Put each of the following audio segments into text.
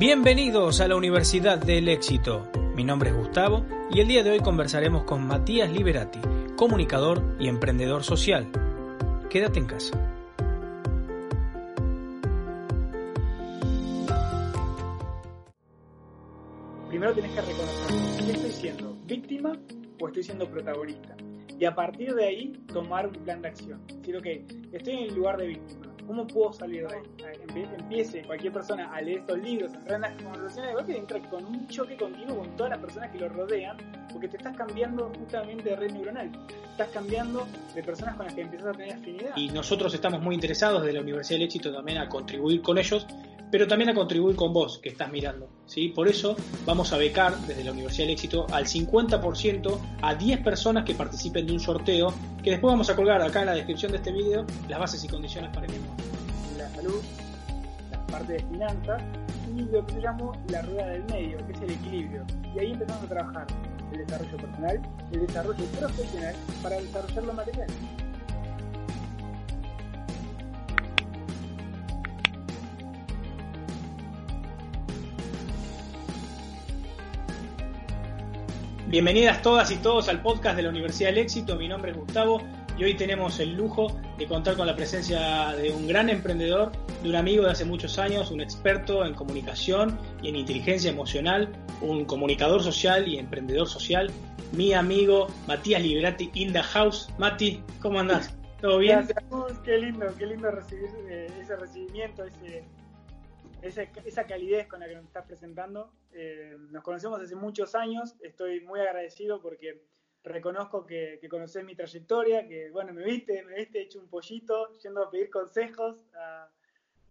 Bienvenidos a la Universidad del Éxito. Mi nombre es Gustavo y el día de hoy conversaremos con Matías Liberati, comunicador y emprendedor social. Quédate en casa. Primero tenés que reconocer, ¿qué estoy siendo? ¿Víctima o estoy siendo protagonista? Y a partir de ahí, tomar un plan de acción. Decir, ok, estoy en el lugar de víctima ¿Cómo puedo salir de ahí? Empiece cualquier persona a leer estos libros, entrar en las conversaciones, de golpe entra con un choque continuo con todas las personas que lo rodean, porque te estás cambiando justamente de red neuronal. Estás cambiando de personas con las que empiezas a tener afinidad. Y nosotros estamos muy interesados de la Universidad del Éxito también a contribuir con ellos pero también a contribuir con vos que estás mirando. ¿sí? Por eso vamos a becar desde la Universidad del Éxito al 50% a 10 personas que participen de un sorteo que después vamos a colgar acá en la descripción de este video las bases y condiciones para el mismo. La salud, la parte de finanzas y lo que se llama la rueda del medio, que es el equilibrio. Y ahí empezamos a trabajar el desarrollo personal, el desarrollo profesional para desarrollar lo material. Bienvenidas todas y todos al podcast de la Universidad del Éxito. Mi nombre es Gustavo y hoy tenemos el lujo de contar con la presencia de un gran emprendedor, de un amigo de hace muchos años, un experto en comunicación y en inteligencia emocional, un comunicador social y emprendedor social, mi amigo Matías Liberati in the house. Mati, ¿cómo andás? ¿Todo bien? Gracias, qué lindo, qué lindo recibir eh, ese recibimiento, ese esa, calidez con la que nos estás presentando. Eh, nos conocemos hace muchos años, estoy muy agradecido porque reconozco que, que conoces mi trayectoria, que bueno, me viste, me viste hecho un pollito, yendo a pedir consejos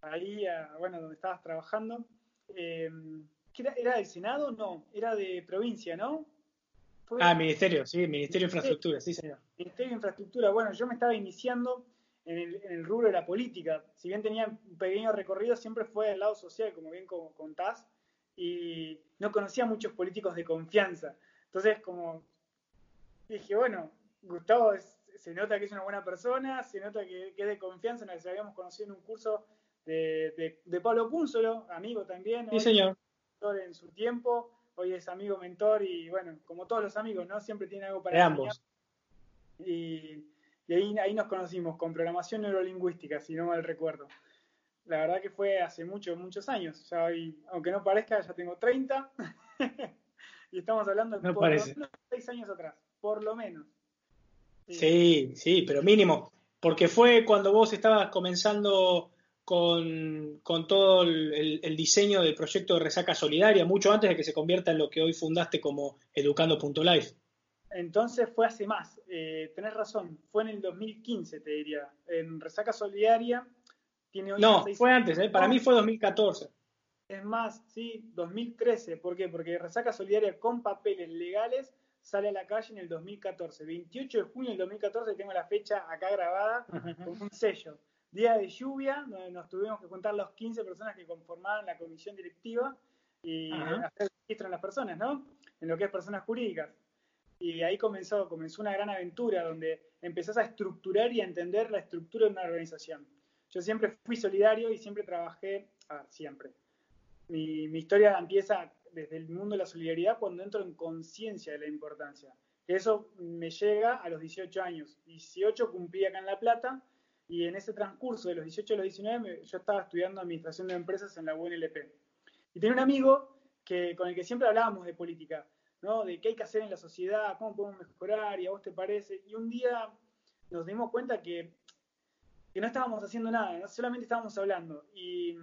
ahí, a, bueno, donde estabas trabajando. Eh, ¿Era del Senado? No, era de provincia, ¿no? ah, Ministerio, sí, Ministerio de Infraestructura, sí, señor. Ministerio de Infraestructura, bueno, yo me estaba iniciando en el, rubro de la política. Si bien tenía un pequeño recorrido, siempre fue del lado social, como bien contás, y no conocía muchos políticos de confianza. Entonces, como dije, bueno, Gustavo se nota que es una buena persona, se nota que, es de confianza, nos habíamos conocido en un curso de, de, Pablo Púnzolo, amigo también. Sí, señor. En su tiempo, hoy es amigo mentor y bueno, como todos los amigos, ¿no? Siempre tiene algo para de ambos. Y y ahí, nos conocimos con programación neurolingüística, si no mal recuerdo. La verdad que fue hace muchos, muchos años. Ya aunque no parezca, ya tengo 30. y estamos hablando de por lo menos 6 años atrás, por lo menos. Sí. sí, pero mínimo. Porque fue cuando vos estabas comenzando con, todo el, el, diseño del proyecto de Resaca Solidaria, mucho antes de que se convierta en lo que hoy fundaste como Educando.life. Entonces fue hace más, eh, tenés razón, fue en el 2015, te diría. En Resaca Solidaria tiene No, fue antes, eh, para mí fue 2014. Es más, sí, 2013. ¿Por qué? Porque Resaca Solidaria con papeles legales sale a la calle en el 2014. 28 de junio del 2014 tengo la fecha acá grabada con un sello. Día de lluvia, donde nos tuvimos que contar las 15 personas que conformaban la comisión directiva y hacer registro en las personas, ¿no? En lo que es personas jurídicas. Y ahí comenzó, comenzó una gran aventura donde empezás a estructurar y a entender la estructura de una organización. Yo siempre fui solidario y siempre trabajé, a ver, siempre. Mi, mi historia empieza desde el mundo de la solidaridad cuando entro en conciencia de la importancia. Eso me llega a los 18 años. 18 cumplí acá en La Plata y en ese transcurso de los 18 a los 19 yo estaba estudiando administración de empresas en la UNLP. Y tenía un amigo que, con el que siempre hablábamos de política. ¿No? De qué hay que hacer en la sociedad, cómo podemos mejorar, y a vos te parece. Y un día nos dimos cuenta que, no estábamos haciendo nada, solamente estábamos hablando. Y,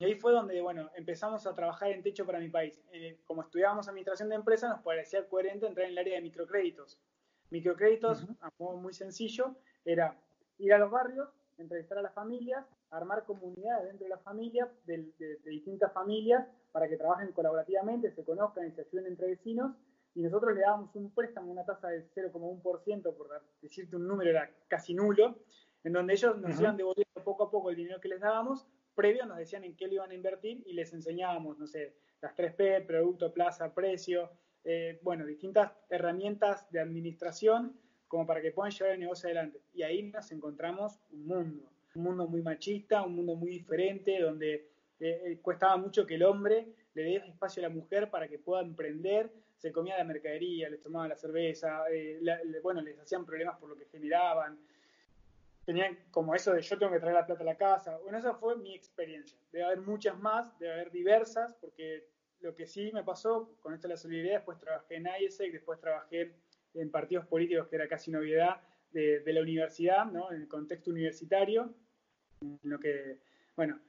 ahí fue donde, bueno, empezamos a trabajar en Techo para mi país. Eh, como estudiábamos administración de empresas, nos parecía coherente entrar en el área de microcréditos. Microcréditos, a modo muy sencillo, era ir a los barrios, entrevistar a las familias, armar comunidades dentro de la familia, de distintas familias, para que trabajen colaborativamente, se conozcan y se ayuden entre vecinos. Y nosotros le dábamos un préstamo, una tasa del 0,1%, por decirte un número, era casi nulo, en donde ellos nos iban devolviendo poco a poco el dinero que les dábamos, previo nos decían en qué lo iban a invertir y les enseñábamos, no sé, las 3P, producto, plaza, precio, eh, bueno, distintas herramientas de administración como para que puedan llevar el negocio adelante. Y ahí nos encontramos un mundo, un mundo muy machista, un mundo muy diferente, donde eh, costaba mucho que el hombre le dé espacio a la mujer para que pueda emprender, se comía la mercadería, les tomaba la cerveza, bueno, les hacían problemas por lo que generaban, tenían como eso de yo tengo que traer la plata a la casa. Bueno, esa fue mi experiencia. Debe haber muchas más, debe haber diversas, porque lo que sí me pasó con esto de la solidaridad, después trabajé en IESEC, después trabajé en partidos políticos, que era casi novedad de, la universidad, ¿no? en el contexto universitario, en lo que, bueno,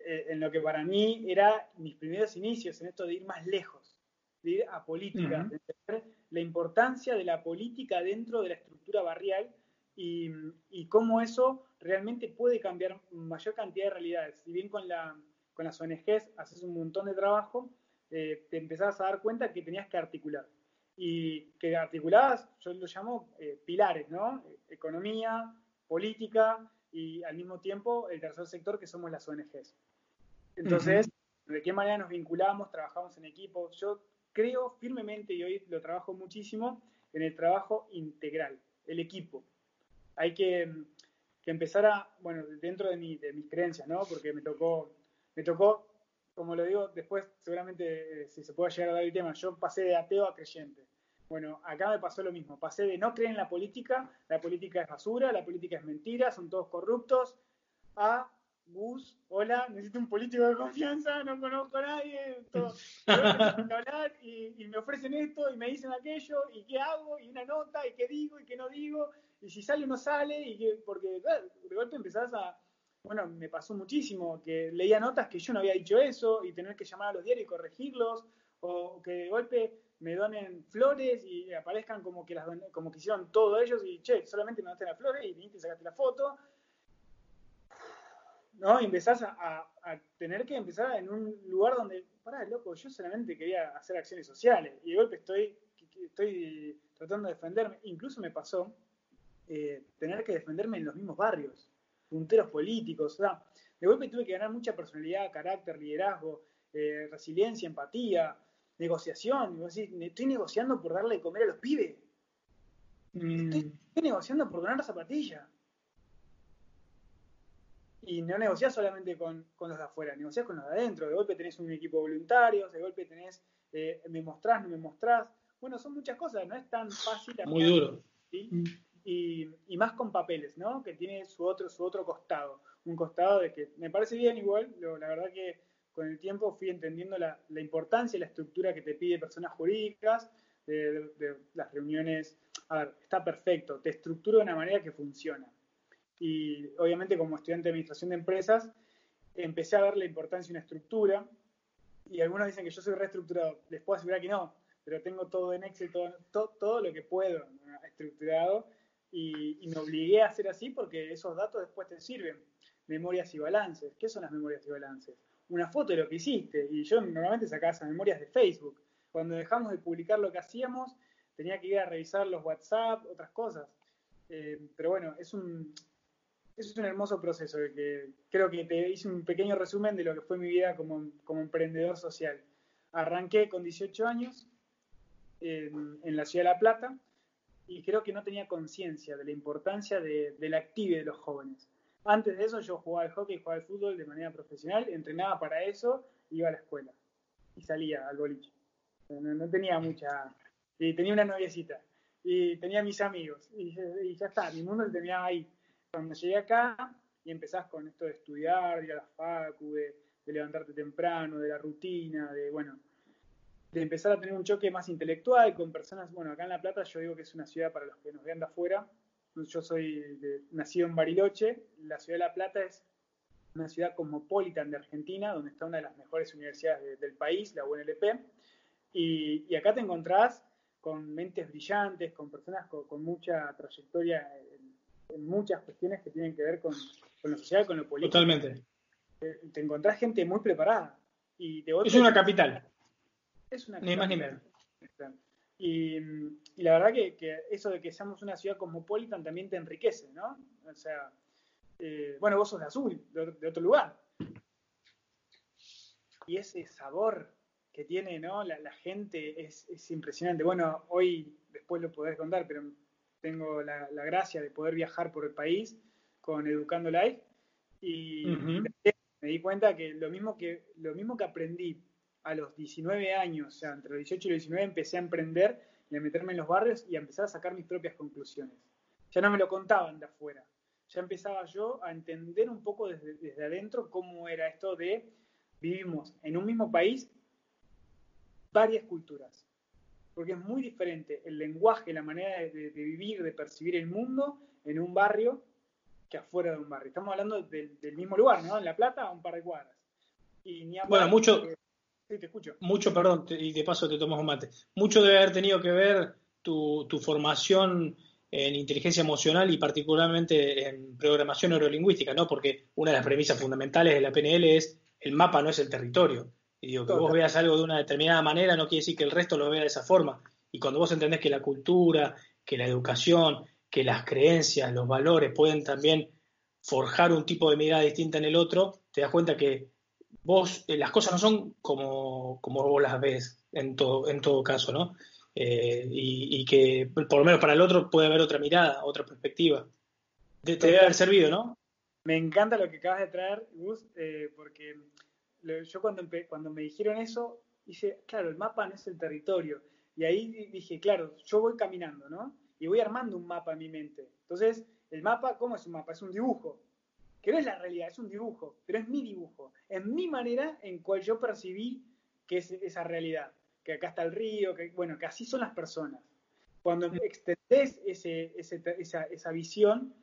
eh, en lo que para mí era mis primeros inicios, en esto de ir más lejos, de ir a política, de entender la importancia de la política dentro de la estructura barrial y, cómo eso realmente puede cambiar mayor cantidad de realidades. Si bien con, la, con las ONGs haces un montón de trabajo, eh, te empezabas a dar cuenta que tenías que articular. Y que articuladas, yo lo llamo eh, pilares, ¿no? Economía, política y al mismo tiempo el tercer sector que somos las ONGs. Entonces, ¿de qué manera nos vinculamos, trabajamos en equipo? Yo creo firmemente, y hoy lo trabajo muchísimo, en el trabajo integral, el equipo hay que, empezar a, bueno, dentro de, mis creencias, ¿no? Porque me tocó, me tocó, como lo digo, después seguramente eh, si se puede llegar a dar el tema, yo pasé de ateo a creyente. Bueno, acá me pasó lo mismo, pasé de no creer en la política, la política es basura, la política es mentira, son todos corruptos, a Gus, hola, necesito un político de confianza, no conozco a nadie, todo. hablar y, y, me ofrecen esto y me dicen aquello, y qué hago, y una nota, y qué digo, y qué no digo, y si sale o no sale, y que, porque de golpe empezás a, bueno, me pasó muchísimo, que leía notas que yo no había dicho eso, y tener que llamar a los diarios y corregirlos, o que de golpe me donen flores y aparezcan como que las como que hicieron todos ellos, y che, solamente me donaste las flores y viniste y sacaste la foto, ¿no? Y empezás a, tener que empezar en un lugar donde, pará, loco, yo solamente quería hacer acciones sociales y de golpe estoy, estoy tratando de defenderme. Incluso me pasó eh, tener que defenderme en los mismos barrios, punteros políticos, o sea, de golpe tuve que ganar mucha personalidad, carácter, liderazgo, eh, resiliencia, empatía, negociación. estoy negociando por darle de comer a los pibes. Mm. Estoy, negociando por donar zapatilla. Y no negociás solamente con, los de afuera, negociás con los de adentro. De golpe tenés un equipo de voluntarios, de golpe tenés, eh, me mostrás, no me mostrás. Bueno, son muchas cosas, no es tan fácil. Muy duro. Mm. Y, más con papeles, ¿no? Que tiene su otro, su otro costado. Un costado de que me parece bien igual, la verdad que con el tiempo fui entendiendo la, importancia y la estructura que te pide personas jurídicas, de, de, las reuniones. A ver, está perfecto, te estructura de una manera que funciona y obviamente como estudiante de administración de empresas, empecé a ver la importancia de una estructura y algunos dicen que yo soy reestructurado. Les puedo asegurar que no, pero tengo todo en Excel, todo, todo, lo que puedo estructurado y, me obligué a hacer así porque esos datos después te sirven. Memorias y balances. ¿Qué son las memorias y balances? Una foto de lo que hiciste. Y yo normalmente sacaba esas memorias de Facebook. Cuando dejamos de publicar lo que hacíamos, tenía que ir a revisar los WhatsApp, otras cosas. Eh, pero bueno, es un, es un hermoso proceso que creo que te hice un pequeño resumen de lo que fue mi vida como, emprendedor social. Arranqué con 18 años en, la ciudad de La Plata y creo que no tenía conciencia de la importancia de, la actividad de los jóvenes. Antes de eso yo jugaba al hockey, jugaba al fútbol de manera profesional, entrenaba para eso, iba a la escuela y salía al boliche. No, tenía mucha... Y tenía una noviecita y tenía mis amigos y, y ya está, mi mundo se terminaba ahí cuando llegué acá y empezás con esto de estudiar, de ir a la facu, de, levantarte temprano, de la rutina, de, bueno, de empezar a tener un choque más intelectual con personas, bueno, acá en La Plata yo digo que es una ciudad para los que nos vean de afuera, yo soy nacido en Bariloche, la ciudad de La Plata es una ciudad cosmopolitan de Argentina, donde está una de las mejores universidades del país, la UNLP, y, acá te encontrás con mentes brillantes, con personas con mucha trayectoria en muchas cuestiones que tienen que ver con, con lo social, con lo político. Totalmente. Te, encontrás gente muy preparada. Y es una capital. Es una Ni más ni menos. Y, la verdad que, eso de que seamos una ciudad cosmopolitan también te enriquece, ¿no? O sea, eh, bueno, vos sos de azul, de, otro lugar. Y ese sabor que tiene, ¿no? La, gente es, es, impresionante. Bueno, hoy después lo podés contar, pero tengo la, gracia de poder viajar por el país con Educando Life y me di cuenta que lo mismo que, lo mismo que aprendí a los 19 años, o sea, entre los 18 y los 19 empecé a emprender y a meterme en los barrios y a empezar a sacar mis propias conclusiones. Ya no me lo contaban de afuera, ya empezaba yo a entender un poco desde, desde adentro cómo era esto de vivimos en un mismo país varias culturas, porque es muy diferente el lenguaje, la manera de, vivir, de percibir el mundo en un barrio que afuera de un barrio. Estamos hablando del, mismo lugar, ¿no? En La Plata, a un par de cuadras. Y bueno, mucho, sí, te escucho. Mucho, perdón, y de paso te tomas un mate. Mucho debe haber tenido que ver tu, tu formación en inteligencia emocional y particularmente en programación neurolingüística, ¿no? Porque una de las premisas fundamentales de la PNL es el mapa no es el territorio. Y digo, que vos veas algo de una determinada manera no quiere decir que el resto lo vea de esa forma. Y cuando vos entendés que la cultura, que la educación, que las creencias, los valores pueden también forjar un tipo de mirada distinta en el otro, te das cuenta que vos, eh, las cosas no son como, como vos las ves en todo, en todo caso, ¿no? Eh, y, que por lo menos para el otro puede haber otra mirada, otra perspectiva. Te, debe haber servido, ¿no? Me encanta lo que acabas de traer, Gus, eh, porque yo cuando, cuando me dijeron eso, dije, claro, el mapa no es el territorio. Y ahí dije, claro, yo voy caminando, ¿no? Y voy armando un mapa en mi mente. Entonces, el mapa, ¿cómo es un mapa? Es un dibujo. Que no es la realidad, es un dibujo, pero es mi dibujo. Es mi manera en cual yo percibí que es esa realidad. Que acá está el río, que, bueno, que así son las personas. Cuando extendés ese, esa, esa, visión,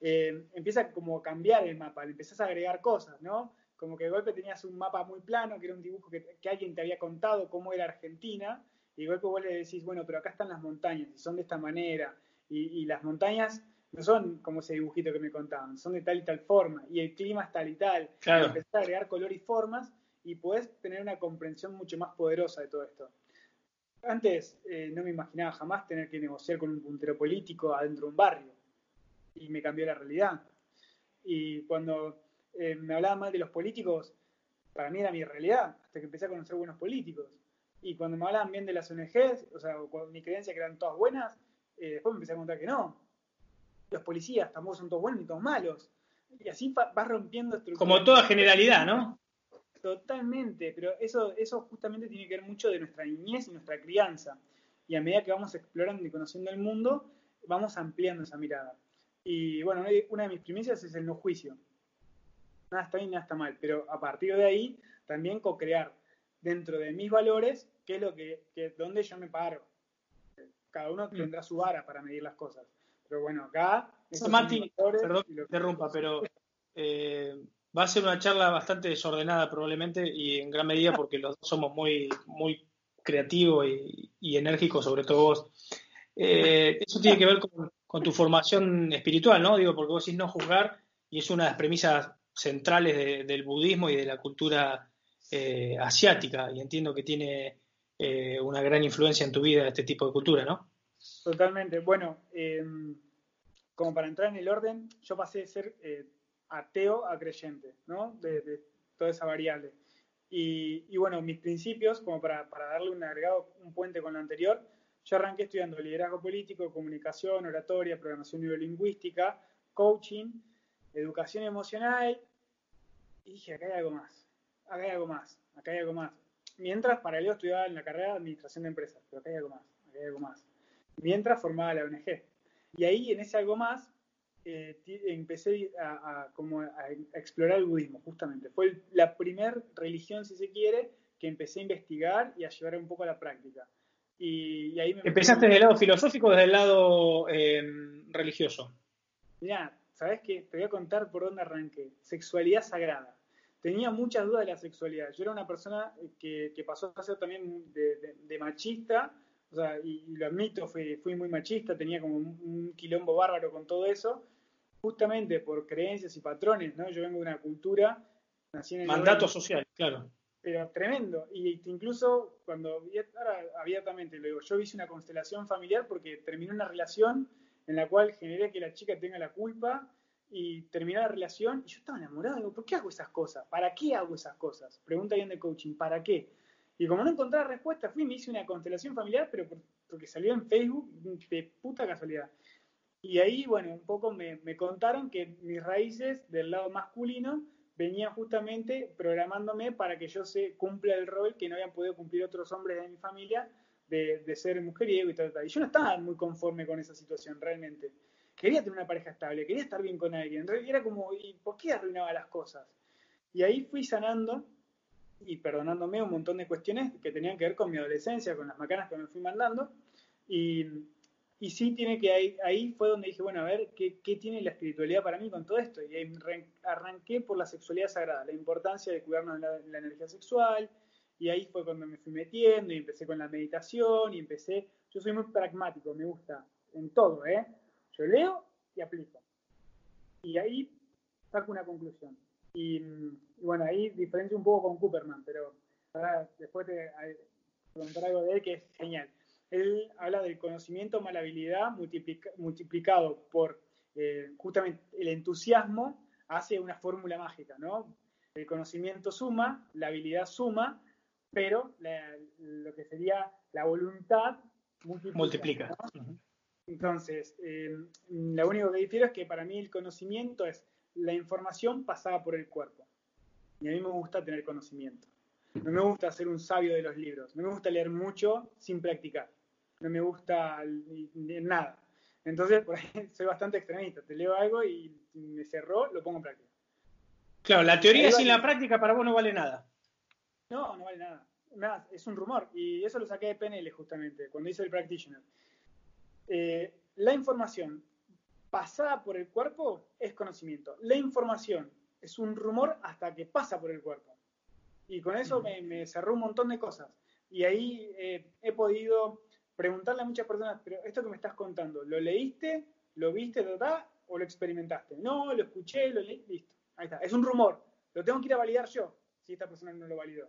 eh, empieza como a cambiar el mapa, le empezás a agregar cosas, ¿no? como que de golpe tenías un mapa muy plano, que era un dibujo que, alguien te había contado cómo era Argentina, y de golpe vos le decís, bueno, pero acá están las montañas, y son de esta manera, y, las montañas no son como ese dibujito que me contaban, son de tal y tal forma, y el clima es tal y tal, claro. y empezás a agregar color y formas, y podés tener una comprensión mucho más poderosa de todo esto. Antes eh, no me imaginaba jamás tener que negociar con un puntero político adentro de un barrio, y me cambió la realidad. Y cuando eh, me hablaba mal de los políticos, para mí era mi realidad, hasta que empecé a conocer buenos políticos. Y cuando me hablaban bien de las ONGs, o sea, con mi creencia que eran todas buenas, eh, después me empecé a contar que no. Los policías tampoco son todos buenos ni todos malos. Y así vas rompiendo estructuras. Como toda generalidad, ¿no? Totalmente, pero eso, eso justamente tiene que ver mucho de nuestra niñez y nuestra crianza. Y a medida que vamos explorando y conociendo el mundo, vamos ampliando esa mirada. Y bueno, una de mis primicias es el no juicio nada está bien, nada está mal, pero a partir de ahí también co-crear dentro de mis valores qué es lo que, que donde yo me paro. Cada uno mm. tendrá su vara para medir las cosas. Pero bueno, acá... Perdón que interrumpa, pero eh, va a ser una charla bastante desordenada probablemente y en gran medida porque los dos somos muy, muy creativos y, enérgicos, sobre todo vos. Eh, eso tiene que ver con, con, tu formación espiritual, ¿no? Digo, porque vos decís no juzgar y es una de las premisas centrales del budismo y de la cultura eh, asiática, y entiendo que tiene una gran influencia en tu vida este tipo de cultura, ¿no? Totalmente. Bueno, em, como para entrar en el orden, yo pasé de ser eh, ateo a creyente, ¿no? De, toda esa variable. Y, bueno, mis principios, como para, para, darle un agregado, un puente con lo anterior, yo arranqué estudiando liderazgo político, comunicación, oratoria, programación neurolingüística, coaching, educación emocional, y dije, acá hay algo más, acá hay algo más, acá hay algo más. Mientras paralelo estudiaba en la carrera de administración de empresas, pero acá hay algo más, acá hay algo más. Mientras formaba la ONG. Y ahí, en ese algo más, eh, empecé a, como a, explorar el budismo, justamente. Fue la primera religión, si se quiere, que empecé a investigar y a llevar un poco a la práctica. Y, ahí ¿Empezaste desde el lado filosófico o desde el lado eh, religioso? Mira, ¿sabes qué? Te voy a contar por dónde arranqué. Sexualidad sagrada. Tenía muchas dudas de la sexualidad. Yo era una persona que, pasó a ser también de, machista, o sea, y, lo admito, fui, fui, muy machista, tenía como un, quilombo bárbaro con todo eso, justamente por creencias y patrones, ¿no? Yo vengo de una cultura, nací en el Mandato social, claro. Pero tremendo. Y incluso cuando, ahora abiertamente lo digo, yo hice una constelación familiar porque terminé una relación en la cual generé que la chica tenga la culpa y terminé la relación y yo estaba enamorado. Digo, ¿por qué hago esas cosas? ¿Para qué hago esas cosas? Pregunta bien de coaching, ¿para qué? Y como no encontraba respuesta, fui y me hice una constelación familiar, pero porque salió en Facebook de puta casualidad. Y ahí, bueno, un poco me, me contaron que mis raíces del lado masculino venía justamente programándome para que yo se cumpla el rol que no habían podido cumplir otros hombres de mi familia de, de ser mujeriego y tal, tal. Y yo no estaba muy conforme con esa situación realmente. Quería tener una pareja estable, quería estar bien con alguien. Era como, ¿y por qué arruinaba las cosas? Y ahí fui sanando y perdonándome un montón de cuestiones que tenían que ver con mi adolescencia, con las macanas que me fui mandando. Y, y sí tiene que ahí, ahí fue donde dije, bueno, a ver, ¿qué, ¿qué, tiene la espiritualidad para mí con todo esto? Y ahí arranqué por la sexualidad sagrada, la importancia de cuidarnos de la, la, energía sexual. Y ahí fue cuando me fui metiendo y empecé con la meditación y empecé, yo soy muy pragmático, me gusta en todo, ¿eh? Yo leo y aplico. Y ahí saco una conclusión. Y, y bueno, ahí diferencio un poco con Cooperman, pero ahora después te contar algo de él que es genial él habla del conocimiento más la habilidad multiplica, multiplicado por eh, justamente el entusiasmo, hace una fórmula mágica, ¿no? El conocimiento suma, la habilidad suma, pero la, lo que sería la voluntad multiplica. multiplica. ¿no? Entonces, eh, lo único que difiero es que para mí el conocimiento es la información pasada por el cuerpo. Y a mí me gusta tener conocimiento. No me gusta ser un sabio de los libros. No me gusta leer mucho sin practicar no me gusta nada. Entonces, por ahí soy bastante extremista. Te leo algo y me cerró, lo pongo en práctica. Claro, la teoría sin la práctica para vos no vale nada. No, no vale nada. Nada, es un rumor. Y eso lo saqué de PNL justamente, cuando hice el practitioner. Eh, la información pasada por el cuerpo es conocimiento. La información es un rumor hasta que pasa por el cuerpo. Y con eso me, me cerró un montón de cosas. Y ahí eh, he podido preguntarle a muchas personas, pero esto que me estás contando, ¿lo leíste? ¿Lo viste. ¿O lo experimentaste? No, lo escuché, lo leí, listo. Ahí está. Es un rumor. Lo tengo que ir a validar yo, si esta persona no lo validó.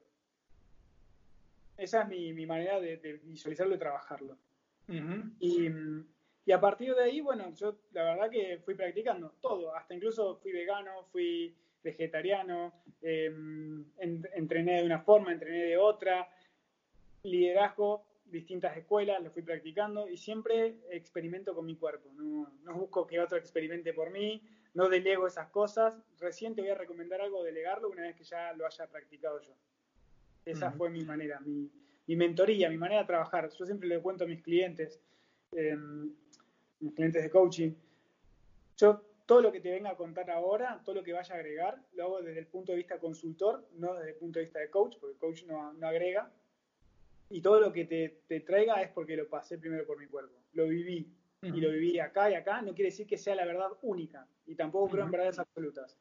Esa es mi, mi manera de, de, visualizarlo y trabajarlo. Uh -huh. y, y, a partir de ahí, bueno, yo la verdad que fui practicando todo. Hasta incluso fui vegano, fui vegetariano, eh, en, entrené de una forma, entrené de otra. Liderazgo, distintas escuelas, lo fui practicando y siempre experimento con mi cuerpo. No, no, busco que otro experimente por mí, no delego esas cosas. Recién te voy a recomendar algo, delegarlo una vez que ya lo haya practicado yo. Esa uh -huh. fue mi manera, mi, mi, mentoría, mi manera de trabajar. Yo siempre le cuento a mis clientes, eh, mis clientes de coaching, yo todo lo que te venga a contar ahora, todo lo que vaya a agregar, lo hago desde el punto de vista consultor, no desde el punto de vista de coach, porque coach no, no agrega, y todo lo que te, te, traiga es porque lo pasé primero por mi cuerpo. Lo viví. Uh -huh. Y lo viví acá y acá. No quiere decir que sea la verdad única. Y tampoco creo uh -huh. en verdades absolutas.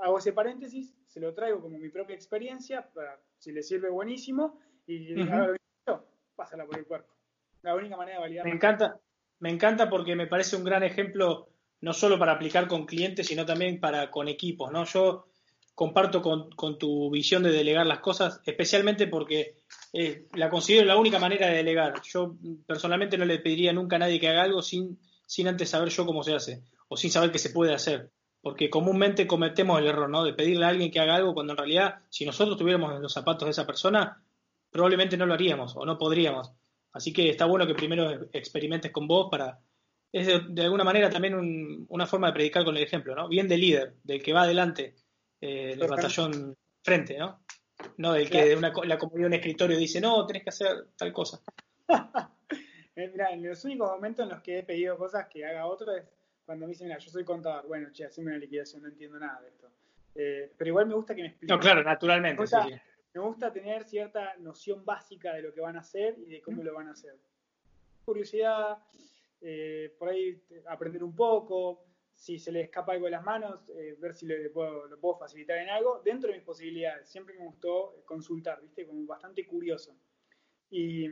Hago ese paréntesis, se lo traigo como mi propia experiencia, para, si le sirve buenísimo, y uh -huh. yo, pásala por el cuerpo. La única manera de validar. Me encanta, me encanta porque me parece un gran ejemplo, no solo para aplicar con clientes, sino también para con equipos. ¿no? Yo comparto con, tu visión de delegar las cosas, especialmente porque eh, la considero la única manera de delegar. Yo personalmente no le pediría nunca a nadie que haga algo sin, sin antes saber yo cómo se hace o sin saber que se puede hacer. Porque comúnmente cometemos el error, ¿no? De pedirle a alguien que haga algo cuando en realidad, si nosotros tuviéramos los zapatos de esa persona, probablemente no lo haríamos o no podríamos. Así que está bueno que primero experimentes con vos para... Es de, de alguna manera también un, una forma de predicar con el ejemplo, ¿no? Bien de líder, del que va adelante eh, el batallón frente, ¿no? No del que de una, la comodidad de un escritorio dice, no, tenés que hacer tal cosa. mira, en los únicos momentos en los que he pedido cosas que haga otro es cuando me dicen, mira, yo soy contador, bueno, che, haceme una liquidación, no entiendo nada de esto. Eh, pero igual me gusta que me expliquen. No, claro, naturalmente. Me gusta, sí. Me gusta, tener cierta noción básica de lo que van a hacer y de cómo lo van a hacer. Curiosidad, eh, por ahí aprender un poco, si se le escapa algo de las manos, eh, ver si le puedo, lo puedo facilitar en algo, dentro de mis posibilidades. Siempre me gustó consultar, ¿viste? Como bastante curioso. Y,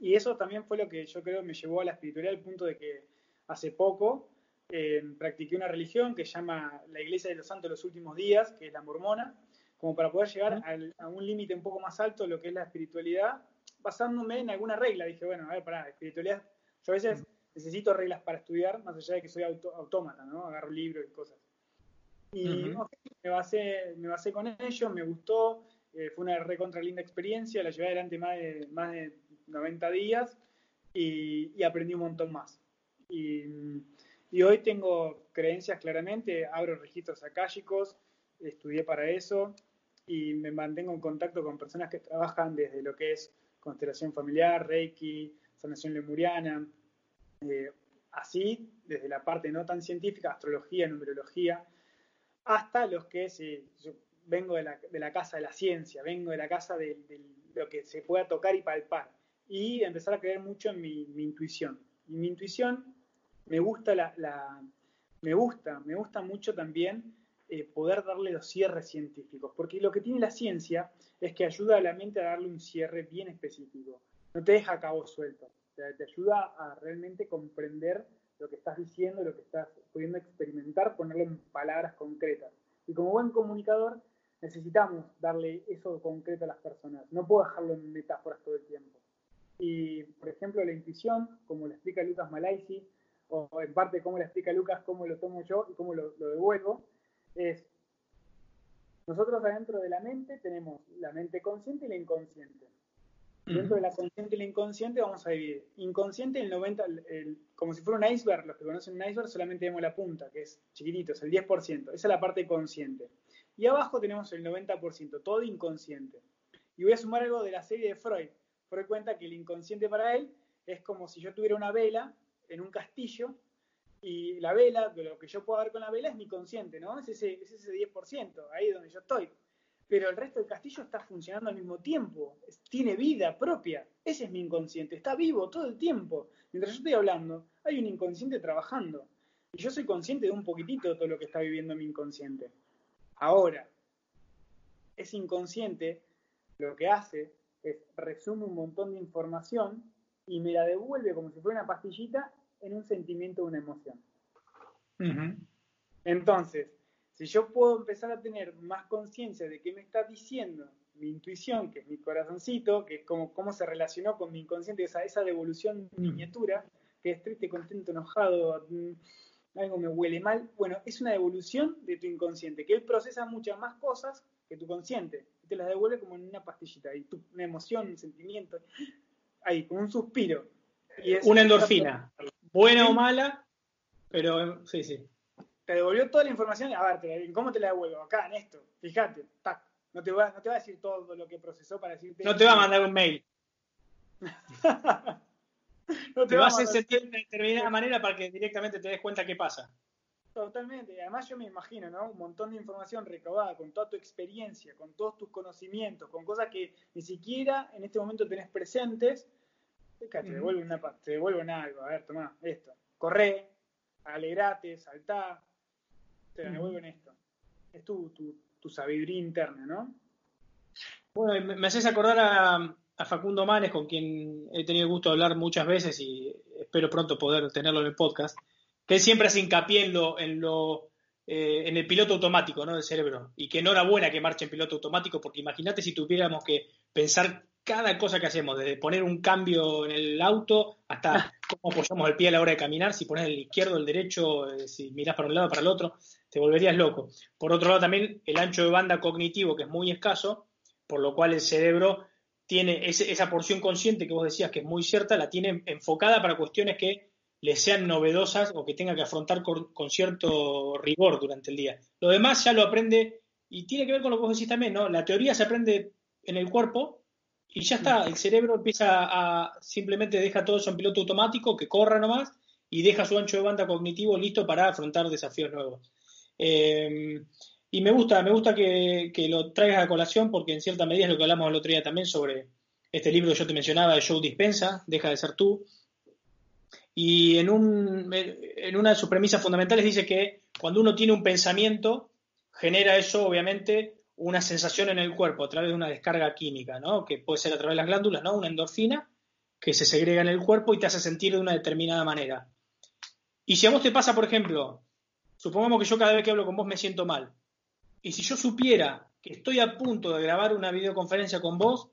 y, eso también fue lo que yo creo me llevó a la espiritualidad al punto de que hace poco eh, practiqué una religión que se llama la Iglesia de los Santos de los Últimos Días, que es la mormona, como para poder llegar al, a un límite un poco más alto de lo que es la espiritualidad, basándome en alguna regla. Dije, bueno, a ver, para espiritualidad, yo a veces necesito reglas para estudiar, más allá de que soy auto, autómata, ¿no? Agarro libros y cosas. Y uh -huh. okay, me, basé, me basé con ello, me gustó, eh, fue una recontra linda experiencia, la llevé adelante más de, más de 90 días y, y aprendí un montón más. Y, y, hoy tengo creencias claramente, abro registros akáshicos, estudié para eso y me mantengo en contacto con personas que trabajan desde lo que es constelación familiar, Reiki, sanación lemuriana, eh, así desde la parte no tan científica, astrología, numerología, hasta los que se, yo vengo de la, casa de la ciencia, vengo de la casa de, lo que se pueda tocar y palpar, y empezar a creer mucho en mi, intuición. Y mi intuición me gusta, la, me gusta, me gusta mucho también eh, poder darle los cierres científicos, porque lo que tiene la ciencia es que ayuda a la mente a darle un cierre bien específico, no te deja cabo suelto, te, ayuda a realmente comprender lo que estás diciendo, lo que estás pudiendo experimentar, ponerlo en palabras concretas. Y como buen comunicador, necesitamos darle eso concreto a las personas. No puedo dejarlo en metáforas todo el tiempo. Y, por ejemplo, la intuición, como lo explica Lucas Malaisi, o en parte cómo lo explica Lucas, cómo lo tomo yo y cómo lo, lo devuelvo, es, nosotros adentro de la mente tenemos la mente consciente y la inconsciente. Dentro de la consciente y la inconsciente vamos a dividir. Inconsciente, el 90, como si fuera un iceberg, los que conocen un iceberg solamente vemos la punta, que es chiquitito, es el 10%. Esa es la parte consciente. Y abajo tenemos el 90%, todo inconsciente. Y voy a sumar algo de la serie de Freud. Freud cuenta que el inconsciente para él es como si yo tuviera una vela en un castillo y la vela, lo que yo puedo ver con la vela es mi consciente, ¿no? Es ese, es ese 10%, ahí donde yo estoy pero el resto del castillo está funcionando al mismo tiempo, tiene vida propia. Ese es mi inconsciente, está vivo todo el tiempo. Mientras yo estoy hablando, hay un inconsciente trabajando. Y yo soy consciente de un poquitito de todo lo que está viviendo mi inconsciente. Ahora, ese inconsciente lo que hace es resume un montón de información y me la devuelve como si fuera una pastillita en un sentimiento o una emoción. Entonces, si yo puedo empezar a tener más conciencia de qué me está diciendo mi intuición, que es mi corazoncito, que es como cómo se relacionó con mi inconsciente, esa, esa devolución miniatura, que es triste, contento, enojado, mm, algo me huele mal, bueno, es una devolución de tu inconsciente, que él procesa muchas más cosas que tu consciente, y te las devuelve como en una pastillita, y una emoción, un sentimiento, ahí, como un suspiro. Y es una endorfina, buena o mala, pero sí, sí te devolvió toda la información. A ver, ¿cómo te la devuelvo? Acá, en esto. Fíjate, No te, va, no te va a decir todo lo que procesó para decirte. No te va a mandar un mail. no te, va a hacer sentir de determinada manera para que directamente te des cuenta qué pasa. Totalmente. Además yo me imagino, ¿no? Un montón de información recaudada con toda tu experiencia, con todos tus conocimientos, con cosas que ni siquiera en este momento tenés presentes. Te devuelven, una, te devuelven algo. A ver, tomá, esto. Corre, alegrate, saltá, te devuelven esto. Es tu, sabiduría interna, ¿no? Bueno, me, haces acordar a, Facundo Manes, con quien he tenido el gusto de hablar muchas veces y espero pronto poder tenerlo en el podcast, que él siempre hace hincapié en lo, en lo eh, en el piloto automático ¿no? del cerebro y que enhorabuena que marche en piloto automático porque imagínate si tuviéramos que pensar cada cosa que hacemos, desde poner un cambio en el auto hasta cómo apoyamos el pie a la hora de caminar, si pones el izquierdo, el derecho, eh, si mirás para un lado, para el otro, te volverías loco. Por otro lado, también el ancho de banda cognitivo, que es muy escaso, por lo cual el cerebro tiene esa porción consciente que vos decías que es muy cierta, la tiene enfocada para cuestiones que le sean novedosas o que tenga que afrontar con, con, cierto rigor durante el día. Lo demás ya lo aprende y tiene que ver con lo que vos decís también, ¿no? La teoría se aprende en el cuerpo, y ya está, el cerebro empieza a simplemente deja todo eso en piloto automático, que corra nomás, y deja su ancho de banda cognitivo listo para afrontar desafíos nuevos. Em, y me gusta, me gusta que, lo traigas a colación porque en cierta medida es lo que hablamos el otro día también sobre este libro que yo te mencionaba de Joe Dispensa, Deja de ser tú. Y en, un, en una de sus premisas fundamentales dice que cuando uno tiene un pensamiento, genera eso obviamente una sensación en el cuerpo a través de una descarga química, ¿no? que puede ser a través de las glándulas, ¿no? una endorfina que se segrega en el cuerpo y te hace sentir de una determinada manera. Y si a vos te pasa, por ejemplo, supongamos que yo cada vez que hablo con vos me siento mal, y si yo supiera que estoy a punto de grabar una videoconferencia con vos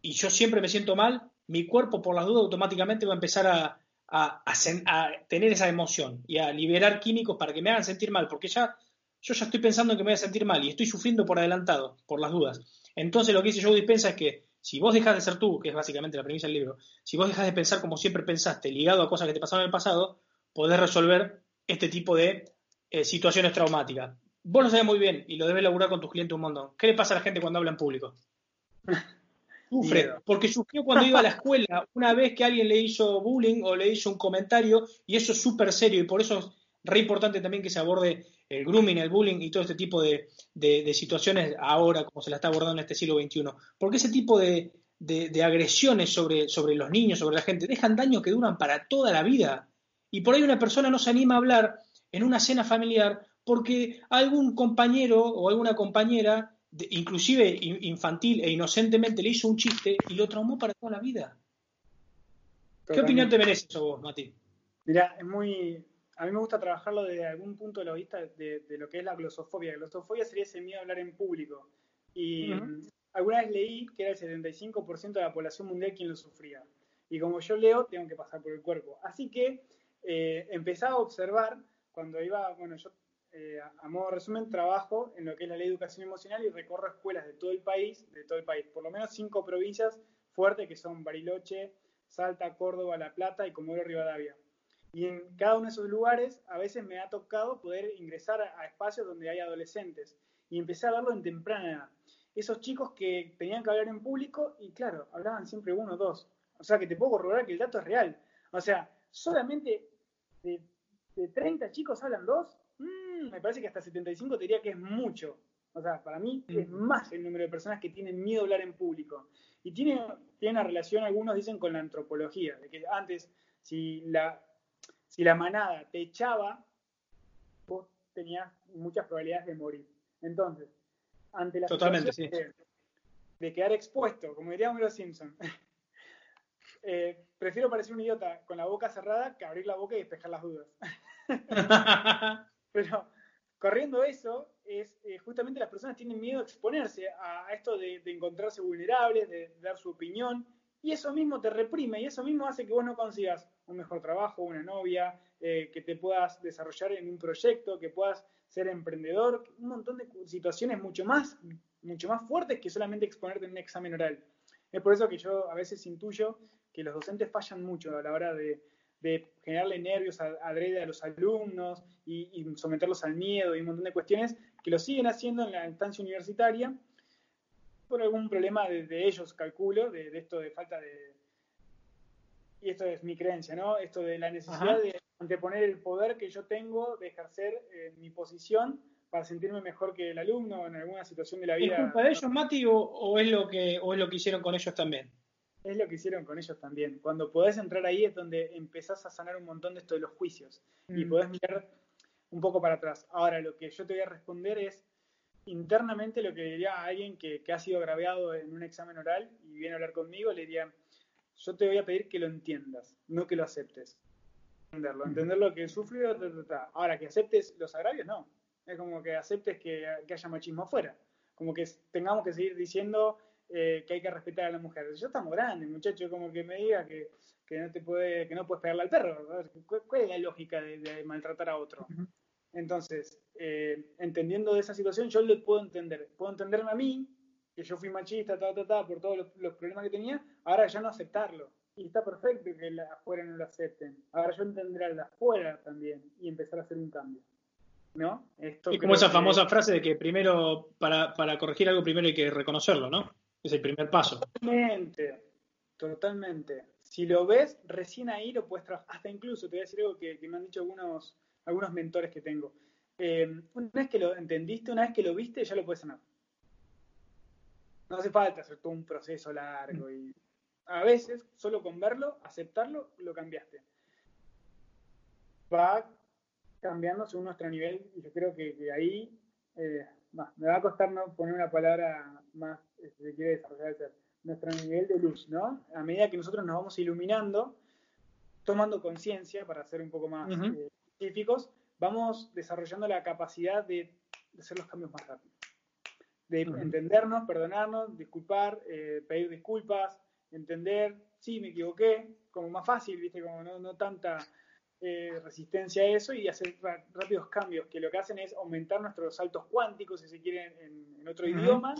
y yo siempre me siento mal, mi cuerpo por las dudas automáticamente va a empezar a, a tener esa emoción y a liberar químicos para que me hagan sentir mal, porque ya yo ya estoy pensando en que me voy a sentir mal y estoy sufriendo por adelantado, por las dudas. Entonces lo que dice Joe Dispensa es que si vos dejas de ser tú, que es básicamente la premisa del libro, si vos dejas de pensar como siempre pensaste, ligado a cosas que te pasaron en el pasado, podés resolver este tipo de eh, situaciones traumáticas. vos lo sabés muy bien y lo debes laburar con tus clientes un montón. ¿Qué le pasa a la gente cuando habla en público? Sufre, porque sufrió cuando iba a la escuela, una vez que alguien le hizo bullying o le hizo un comentario, y eso es súper serio, y por eso es re importante también que se aborde el grooming, el bullying y todo este tipo de, situaciones ahora, como se la está abordando en este siglo XXI. Porque ese tipo de, agresiones sobre, sobre los niños, sobre la gente, dejan daños que duran para toda la vida. Y por ahí una persona no se anima a hablar en una cena familiar porque algún compañero o alguna compañera, inclusive infantil e inocentemente, le hizo un chiste y lo traumó para toda la vida. ¿Qué opinión te merece eso vos, Mati? Mira, es muy... A mí me gusta trabajarlo desde algún punto de la vista de, lo que es la glosofobia. La glosofobia sería ese miedo a hablar en público. Y alguna vez leí que era el 75% de la población mundial quien lo sufría. Y como yo leo, tengo que pasar por el cuerpo. Así que eh, empezaba a observar cuando iba, bueno, yo eh, a modo de resumen, trabajo en lo que es la ley de educación emocional y recorro escuelas de todo el país, de todo el país, por lo menos cinco provincias fuertes que son Bariloche, Salta, Córdoba, La Plata y Comodoro Rivadavia. Y en cada uno de esos lugares a veces me ha tocado poder ingresar a, espacios donde hay adolescentes y empecé a verlo en temprana edad. Esos chicos que tenían que hablar en público y claro, hablaban siempre uno o dos. O sea que te puedo corroborar que el dato es real. O sea, solamente de, de 30 chicos hablan dos Mm, me parece que hasta 75 te diría que es mucho. O sea, para mí es mm. más el número de personas que tienen miedo a hablar en público. Y tiene, tiene una relación, algunos dicen, con la antropología, de que antes, si la, si la manada te echaba, vos tenías muchas probabilidades de morir. Entonces, ante la Totalmente, sí. de, quedar expuesto, como diría Homero Simpson, eh, prefiero parecer un idiota con la boca cerrada que abrir la boca y despejar las dudas. Pero corriendo eso, es eh, justamente las personas tienen miedo a exponerse a, esto de, encontrarse vulnerables, de, dar su opinión, y eso mismo te reprime, y eso mismo hace que vos no consigas un mejor trabajo, una novia, eh, que te puedas desarrollar en un proyecto, que puedas ser emprendedor, un montón de situaciones mucho más, mucho más fuertes que solamente exponerte en un examen oral. Es por eso que yo a veces intuyo que los docentes fallan mucho a la hora de, generarle nervios adrede a los alumnos y, someterlos al miedo y un montón de cuestiones que lo siguen haciendo en la instancia universitaria por algún problema de, ellos, calculo, de, esto de falta de... Y esto es mi creencia, ¿no? Esto de la necesidad de anteponer el poder que yo tengo de ejercer eh, mi posición para sentirme mejor que el alumno en alguna situación de la vida. ¿Es culpa de ellos, Mati, o, es lo que, o es lo que hicieron con ellos también? es lo que hicieron con ellos también. Cuando podés entrar ahí es donde empezás a sanar un montón de esto de los juicios y mm. podés mirar un poco para atrás. Ahora, lo que yo te voy a responder es internamente lo que diría a alguien que, ha sido agraviado en un examen oral y viene a hablar conmigo, le diría, yo te voy a pedir que lo entiendas, no que lo aceptes. Entenderlo, entender lo que sufrió. Ahora, que aceptes los agravios, no. Es como que aceptes que, que haya machismo afuera. Como que tengamos que seguir diciendo eh, que hay que respetar a la mujer. Yo estamos grandes, muchacho, como que me diga que, no te puede, que no puedes pegarle al perro. ¿Cuál, es la lógica de, maltratar a otro? Entonces, eh, entendiendo de esa situación, yo le puedo entender. Puedo entenderme a mí, que yo fui machista, ta, ta, ta, por todos los, problemas que tenía, ahora ya no aceptarlo. Y está perfecto que la afuera no lo acepten. Ahora yo entenderé a la afuera también y empezar a hacer un cambio. ¿No? Esto es como esa famosa frase de que primero, para, para corregir algo, primero hay que reconocerlo, ¿no? Es el primer paso. Totalmente, totalmente. Si lo ves, recién ahí lo puedes trabajar. Hasta incluso, te voy a decir algo que, me han dicho algunos, algunos mentores que tengo. Eh, una vez que lo entendiste, una vez que lo viste, ya lo puedes sanar. No hace falta hacer todo un proceso largo y a veces, solo con verlo, aceptarlo, lo cambiaste. Va cambiando según nuestro nivel y yo creo que, ahí eh, me va a costar no poner una palabra más se quiere desarrollar nuestro nivel de luz, ¿no? A medida que nosotros nos vamos iluminando, tomando conciencia, para ser un poco más eh, científicos, vamos desarrollando la capacidad de, hacer los cambios más rápido. De entendernos, perdonarnos, disculpar, eh, pedir disculpas, entender, sí, me equivoqué, como más fácil, ¿viste? Como no, tanta eh, resistencia a eso y hacer rápidos cambios, que lo que hacen es aumentar nuestros saltos cuánticos, si se quieren, en, otro idioma,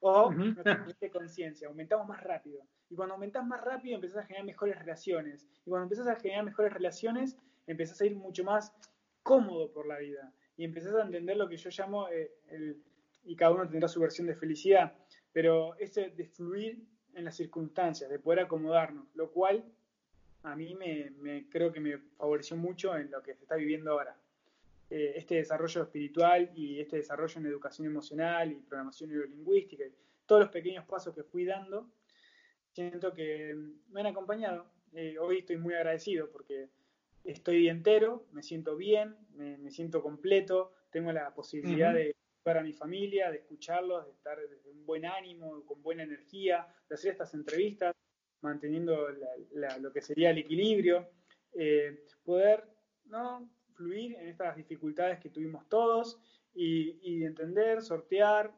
o nuestra de conciencia, aumentamos más rápido. Y cuando aumentas más rápido empezás a generar mejores relaciones. Y cuando empiezas a generar mejores relaciones, empezás a ir mucho más cómodo por la vida y empezás a entender lo que yo llamo, eh, el, y cada uno tendrá su versión de felicidad, pero ese de fluir en las circunstancias, de poder acomodarnos, lo cual a mí me, creo que me favoreció mucho en lo que se está viviendo ahora. Eh, este desarrollo espiritual y este desarrollo en educación emocional y programación neurolingüística, y todos los pequeños pasos que fui dando, siento que me han acompañado. Eh, hoy estoy muy agradecido porque estoy entero, me siento bien, me, siento completo, tengo la posibilidad de a mi familia, de escucharlos, de estar desde un buen ánimo, con buena energía, de hacer estas entrevistas, manteniendo lo que sería el equilibrio, eh, poder ¿no? fluir en estas dificultades que tuvimos todos y, entender, sortear,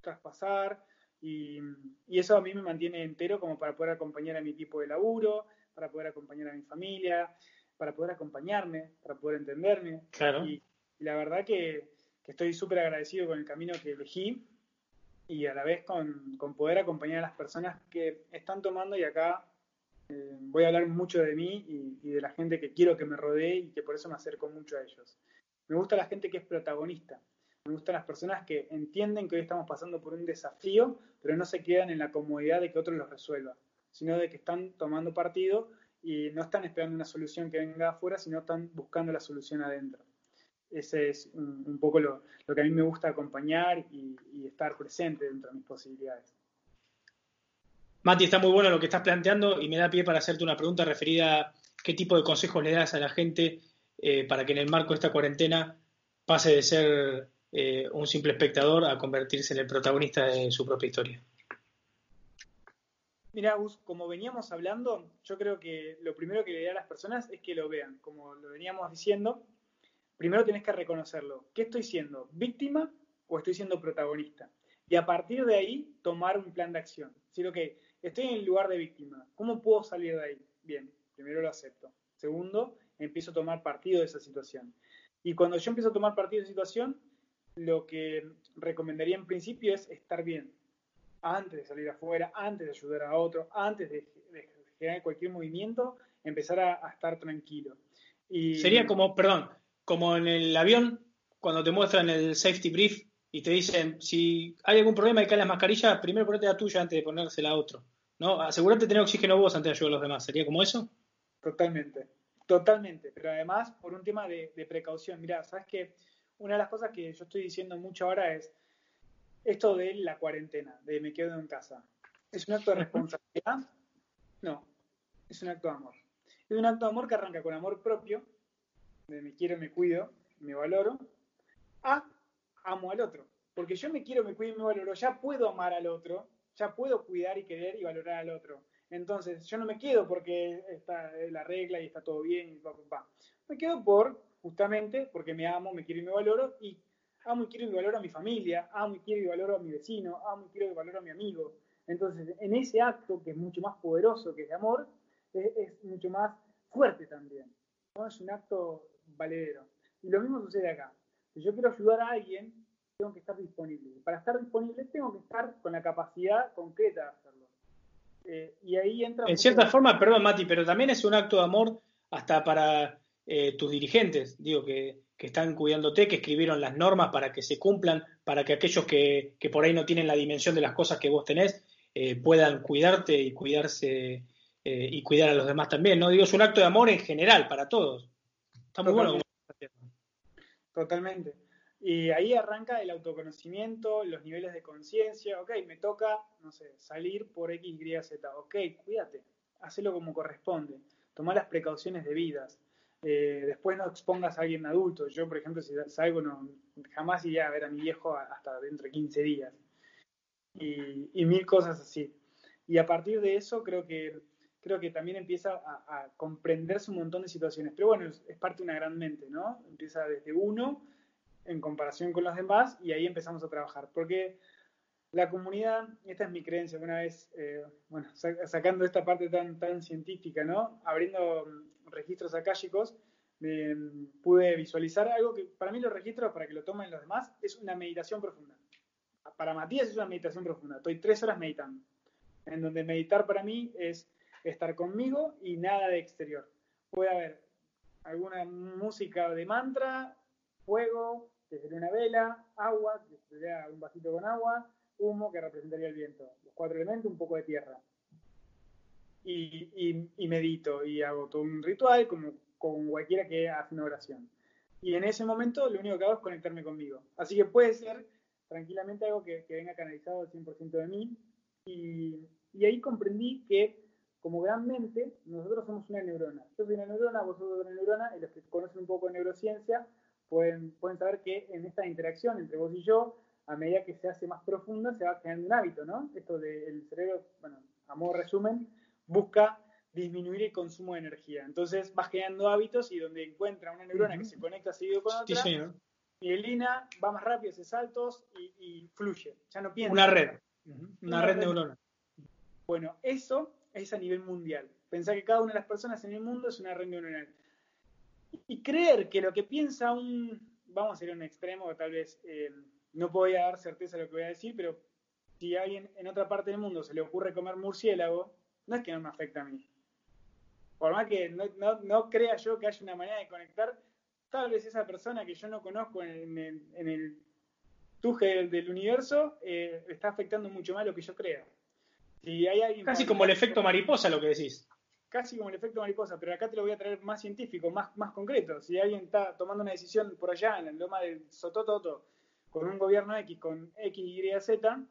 traspasar, y, y, eso a mí me mantiene entero como para poder acompañar a mi equipo de laburo, para poder acompañar a mi familia, para poder acompañarme, para poder entenderme. Claro. Y, la verdad que, estoy súper agradecido con el camino que elegí y a la vez con, poder acompañar a las personas que están tomando y acá eh, voy a hablar mucho de mí y, de la gente que quiero que me rodee y que por eso me acerco mucho a ellos. Me gusta la gente que es protagonista. Me gustan las personas que entienden que hoy estamos pasando por un desafío, pero no se quedan en la comodidad de que otro los resuelva, sino de que están tomando partido y no están esperando una solución que venga afuera, sino están buscando la solución adentro. Ese es un, poco lo, que a mí me gusta acompañar y, estar presente dentro de mis posibilidades. Mati, está muy bueno lo que estás planteando y me da pie para hacerte una pregunta referida a qué tipo de consejos le das a la gente eh, para que en el marco de esta cuarentena pase de ser eh, un simple espectador a convertirse en el protagonista de su propia historia. Mira, Gus, como veníamos hablando, yo creo que lo primero que le diré a las personas es que lo vean. Como lo veníamos diciendo, primero tenés que reconocerlo. ¿Qué estoy siendo? ¿Víctima o estoy siendo protagonista? Y a partir de ahí, tomar un plan de acción. Si lo que estoy en el lugar de víctima, ¿cómo puedo salir de ahí? Bien, primero lo acepto. Segundo, empiezo a tomar partido de esa situación. Y cuando yo empiezo a tomar partido de esa situación, lo que recomendaría en principio es estar bien, antes de salir afuera, antes de ayudar a otro, antes de, generar cualquier movimiento, empezar a, estar tranquilo. Y, Sería como, perdón, como en el avión, cuando te muestran el safety brief y te dicen, si hay algún problema y caen las mascarillas, primero ponete la tuya antes de ponérsela a otro. ¿no? Asegúrate de tener oxígeno vos antes de ayudar a los demás. ¿Sería como eso? Totalmente, totalmente. Pero además, por un tema de, de precaución. Mira, sabes que una de las cosas que yo estoy diciendo mucho ahora es, esto de la cuarentena, de me quedo en casa, ¿es un acto de responsabilidad? No, es un acto de amor. Es un acto de amor que arranca con amor propio, de me quiero, me cuido, me valoro, a amo al otro. Porque yo me quiero, me cuido y me valoro, ya puedo amar al otro, ya puedo cuidar y querer y valorar al otro. Entonces, yo no me quedo porque está la regla y está todo bien y Me quedo por, justamente, porque me amo, me quiero y me valoro y amo y quiero y valoro a mi familia, amo y quiero y valoro a mi vecino, amo y quiero y valoro a mi amigo. Entonces, en ese acto, que es mucho más poderoso que es amor, es, mucho más fuerte también. ¿no? Es un acto valedero. Y lo mismo sucede acá. Si yo quiero ayudar a alguien, tengo que estar disponible. Para estar disponible, tengo que estar con la capacidad concreta de hacerlo. Eh, y ahí entra. En cierta forma, perdón, Mati, pero también es un acto de amor hasta para eh, tus dirigentes. Digo que que están cuidándote, que escribieron las normas para que se cumplan, para que aquellos que, por ahí no tienen la dimensión de las cosas que vos tenés eh, puedan cuidarte y cuidarse y cuidar a los demás también. No digo, es un acto de amor en general para todos. Está muy bueno. Totalmente. Y ahí arranca el autoconocimiento, los niveles de conciencia. Ok, me toca, no sé, salir por X, Y, Z. Ok, cuídate, hacelo como corresponde. Toma las precauciones debidas eh, después no expongas a alguien adulto. Yo, por ejemplo, si salgo, no, jamás iría a ver a mi viejo hasta dentro de 15 días. Y, mil cosas así. Y a partir de eso creo que, creo que también empieza a, comprenderse un montón de situaciones. Pero bueno, es, parte de una gran mente, ¿no? Empieza desde uno en comparación con los demás y ahí empezamos a trabajar. Porque la comunidad, esta es mi creencia, una vez, eh, bueno, sacando esta parte tan, tan científica, ¿no? Abriendo registros akáshicos, pude visualizar algo que para mí los registros, para que lo tomen los demás, es una meditación profunda. Para Matías es una meditación profunda. Estoy tres horas meditando, en donde meditar para mí es estar conmigo y nada de exterior. Puede haber alguna música de mantra, fuego, que sería una vela, agua, que sería un vasito con agua, humo, que representaría el viento. Los cuatro elementos, un poco de tierra. Y, y, medito y hago todo un ritual como, como cualquiera que hace una oración. Y en ese momento lo único que hago es conectarme conmigo. Así que puede ser tranquilamente algo que, venga canalizado al 100% de mí. Y, y, ahí comprendí que como gran mente, nosotros somos una neurona. Yo soy una neurona, vos sos una neurona, y los que conocen un poco de neurociencia pueden, pueden saber que en esta interacción entre vos y yo, a medida que se hace más profunda, se va creando un hábito, ¿no? Esto del cerebro, bueno, a modo resumen, busca disminuir el consumo de energía. Entonces vas creando hábitos y donde encuentra una neurona que se conecta seguido con otra, sí, mielina va más rápido, hace saltos y, fluye. Ya no piensa. Una red. Una, red, neurona. Bueno, eso es a nivel mundial. Pensar que cada una de las personas en el mundo es una red neuronal. Y creer que lo que piensa un, vamos a ir a un extremo, tal vez eh, no voy dar certeza de lo que voy a decir, pero si a alguien en otra parte del mundo se le ocurre comer murciélago, no es que no me afecta a mí. Por más que no, crea yo que haya una manera de conectar, tal vez esa persona que yo no conozco en, el tuje del, universo eh, está afectando mucho más lo que yo creo. Casi como el efecto mariposa lo que decís. Casi como el efecto mariposa, pero acá te lo voy a traer más científico, más, más concreto. Si alguien está tomando una decisión por allá en el loma del Sotototo con un gobierno X, con X, Y, Z,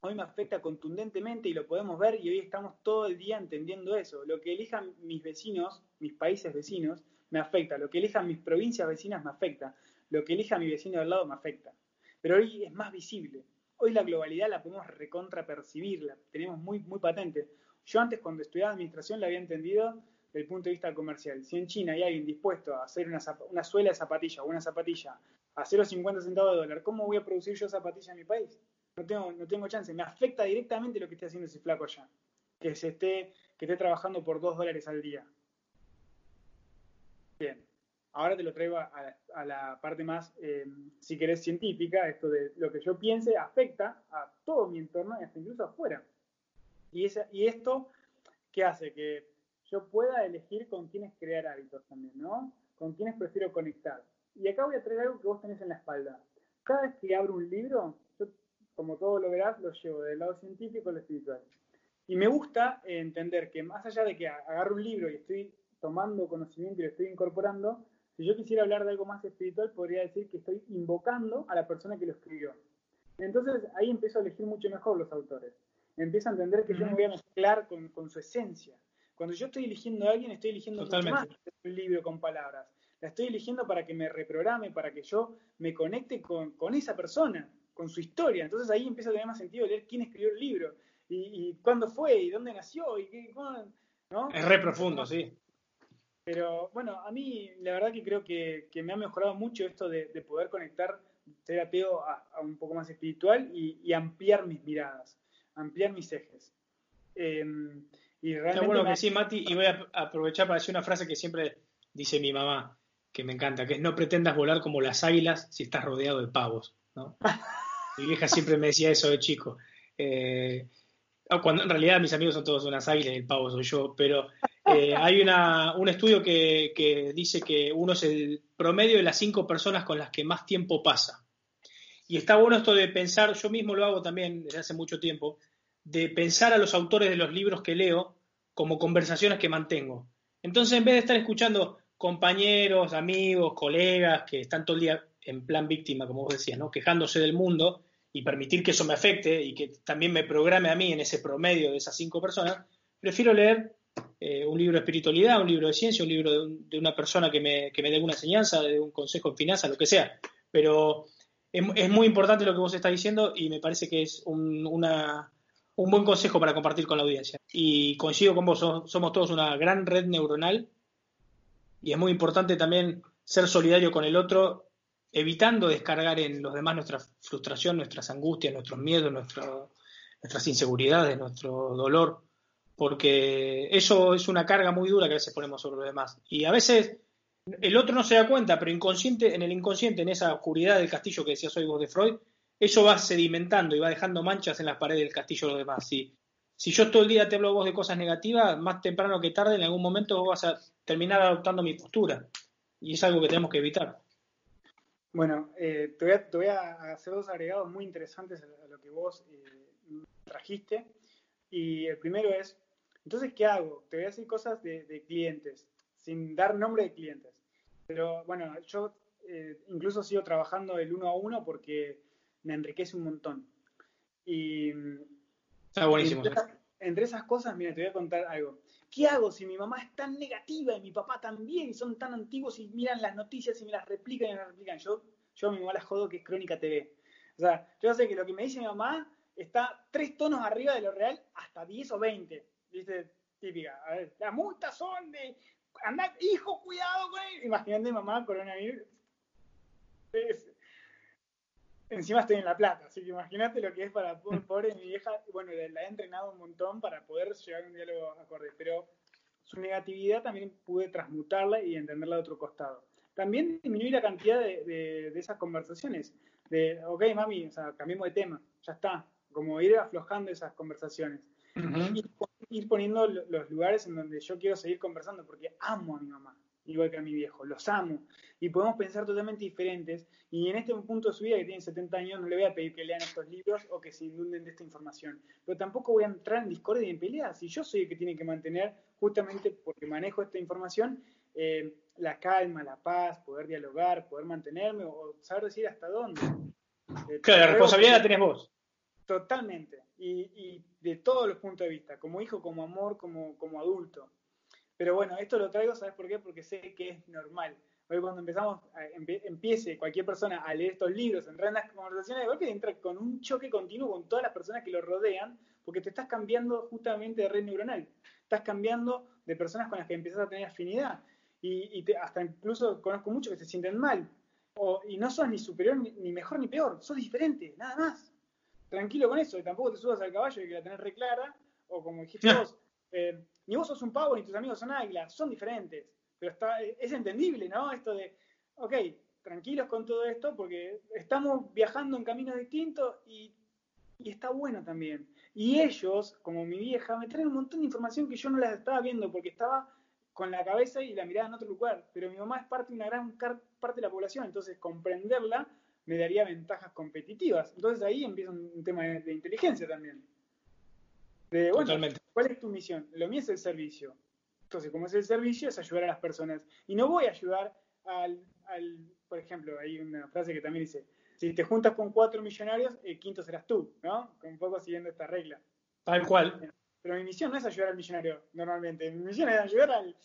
hoy me afecta contundentemente y lo podemos ver y hoy estamos todo el día entendiendo eso. Lo que elijan mis vecinos, mis países vecinos, me afecta. Lo que elijan mis provincias vecinas me afecta. Lo que elija mi vecino del lado me afecta. Pero hoy es más visible. Hoy la globalidad la podemos recontrapercibir, la tenemos muy, muy patente. Yo antes cuando estudiaba administración la había entendido desde el punto de vista comercial. Si en China hay alguien dispuesto a hacer una, una suela de zapatilla o una zapatilla a 0,50 centavos de dólar, ¿cómo voy a producir yo zapatillas en mi país? No tengo, no tengo chance. Me afecta directamente lo que esté haciendo ese flaco allá. Que se esté, que esté trabajando por 2 dólares al día. Bien. Ahora te lo traigo a, la parte más, eh, si querés, científica. Esto de lo que yo piense afecta a todo mi entorno y hasta incluso afuera. Y, esa, y esto, ¿qué hace? Que yo pueda elegir con quiénes crear hábitos también, ¿no? Con quiénes prefiero conectar. Y acá voy a traer algo que vos tenés en la espalda. Cada vez que abro un libro, yo, como todo lo verás, lo llevo del lado científico al espiritual. Y me gusta entender que más allá de que agarro un libro y estoy tomando conocimiento y lo estoy incorporando, si yo quisiera hablar de algo más espiritual, podría decir que estoy invocando a la persona que lo escribió. Entonces ahí empiezo a elegir mucho mejor los autores. Empiezo a entender que yo me voy a mezclar con, su esencia. Cuando yo estoy eligiendo a alguien, estoy eligiendo mucho más un libro con palabras. La estoy eligiendo para que me reprograme, para que yo me conecte con, esa persona, con su historia. Entonces ahí empieza a tener más sentido leer quién escribió el libro, y, cuándo fue, y dónde nació, y qué, ¿no? Es re profundo, sí. Pero bueno, a mí la verdad que creo que, me ha mejorado mucho esto de, poder conectar, ser ateo a, un poco más espiritual y, ampliar mis miradas, ampliar mis ejes. Em, y realmente bueno que sí, Mati, y voy a aprovechar para decir una frase que siempre dice mi mamá, que me encanta, que es no pretendas volar como las águilas si estás rodeado de pavos. ¿no? mi vieja siempre me decía eso de chico. Eh, cuando en realidad mis amigos son todos unas águilas y el pavo soy yo, pero eh, hay un estudio que, dice que uno es el promedio de las cinco personas con las que más tiempo pasa. Y está bueno esto de pensar, yo mismo lo hago también desde hace mucho tiempo, de pensar a los autores de los libros que leo como conversaciones que mantengo. Entonces, en vez de estar escuchando compañeros, amigos, colegas que están todo el día en plan víctima, como vos decías, ¿no? quejándose del mundo y permitir que eso me afecte y que también me programe a mí en ese promedio de esas cinco personas, prefiero leer eh, un libro de espiritualidad, un libro de ciencia, un libro de, una persona que me, que me, dé alguna enseñanza, de un consejo en finanzas, lo que sea. Pero es, muy importante lo que vos estás diciendo y me parece que es un, una, un buen consejo para compartir con la audiencia. Y coincido con vos, somos todos una gran red neuronal y es muy importante también ser solidario con el otro, evitando descargar en los demás nuestra frustración, nuestras angustias, nuestros miedos, nuestras inseguridades, nuestro dolor porque eso es una carga muy dura que a veces ponemos sobre los demás. Y a veces el otro no se da cuenta, pero inconsciente, en el inconsciente, en esa oscuridad del castillo que decías hoy vos de Freud, eso va sedimentando y va dejando manchas en las paredes del castillo de los demás. Si, si yo todo el día te hablo vos de cosas negativas, más temprano que tarde, en algún momento vos vas a terminar adoptando mi postura. y es algo que tenemos que evitar. Bueno, eh, te, voy a, hacer dos agregados muy interesantes a lo que vos eh, trajiste. Y el primero es, entonces, ¿qué hago? Te voy a decir cosas de, clientes, sin dar nombre de clientes. Pero bueno, yo eh, incluso sigo trabajando el uno a uno porque me enriquece un montón. Y, Está buenísimo. entre, esas cosas, mira, te voy a contar algo. ¿Qué hago si mi mamá es tan negativa y mi papá también y son tan antiguos y miran las noticias y me las replican y me las replican? Yo, yo a mi mamá la jodo que es Crónica TV. O sea, yo sé que lo que me dice mi mamá está tres tonos arriba de lo real, hasta 10 o 20. ¿Viste? Típica. A ver, las multas son de. Anda, hijo, cuidado con él. Imagínate, mamá, coronavirus. Encima estoy en La Plata, así que imagínate lo que es para pobre mi vieja. Bueno, la he entrenado un montón para poder llegar a un diálogo acorde, pero su negatividad también pude transmutarla y entenderla de otro costado. También disminuir la cantidad de, esas conversaciones. De, ok, mami, o sea, cambiemos de tema, ya está. Como ir aflojando esas conversaciones. Ir, poniendo los lugares en donde yo quiero seguir conversando, porque amo a mi mamá igual que a mi viejo, los amo. Y podemos pensar totalmente diferentes. Y en este punto de su vida, que tiene 70 años, no le voy a pedir que lean estos libros o que se inunden de esta información. Pero tampoco voy a entrar en discordia y en peleas. Y yo soy el que tiene que mantener, justamente porque manejo esta información, eh, la calma, la paz, poder dialogar, poder mantenerme o saber decir hasta dónde. Eh, claro, la responsabilidad la tenés vos. Totalmente. Y, y, de todos los puntos de vista, como hijo, como amor, como, como adulto. Pero bueno, esto lo traigo, ¿sabes por qué? Porque sé que es normal. Hoy cuando empezamos, empiece cualquier persona a leer estos libros, entrar en las conversaciones, de golpe entra con un choque continuo con todas las personas que lo rodean, porque te estás cambiando justamente de red neuronal. Estás cambiando de personas con las que empiezas a tener afinidad. Y, hasta incluso conozco muchos que se sienten mal. Y no sos ni superior, ni, mejor, ni peor. Sos diferente, nada más. Tranquilo con eso. Y tampoco te subas al caballo y que la tenés reclara. O como dijiste vos, eh, ni vos sos un pavo ni tus amigos son águilas, son diferentes. Pero está, es entendible, ¿no? Esto de, ok, tranquilos con todo esto porque estamos viajando en caminos distintos y, y está bueno también. Y ellos, como mi vieja, me traen un montón de información que yo no las estaba viendo porque estaba con la cabeza y la mirada en otro lugar. Pero mi mamá es parte de una gran parte de la población, entonces comprenderla me daría ventajas competitivas. Entonces ahí empieza un tema de inteligencia también. De, bueno, ¿cuál es tu misión? Lo mío es el servicio. Entonces, como es el servicio, es ayudar a las personas. Y no voy a ayudar al, por ejemplo, hay una frase que también dice, si te juntas con cuatro millonarios, el quinto serás tú, ¿no? Un poco siguiendo esta regla. Tal cual. Pero mi misión no es ayudar al millonario, normalmente. Mi misión es ayudar al,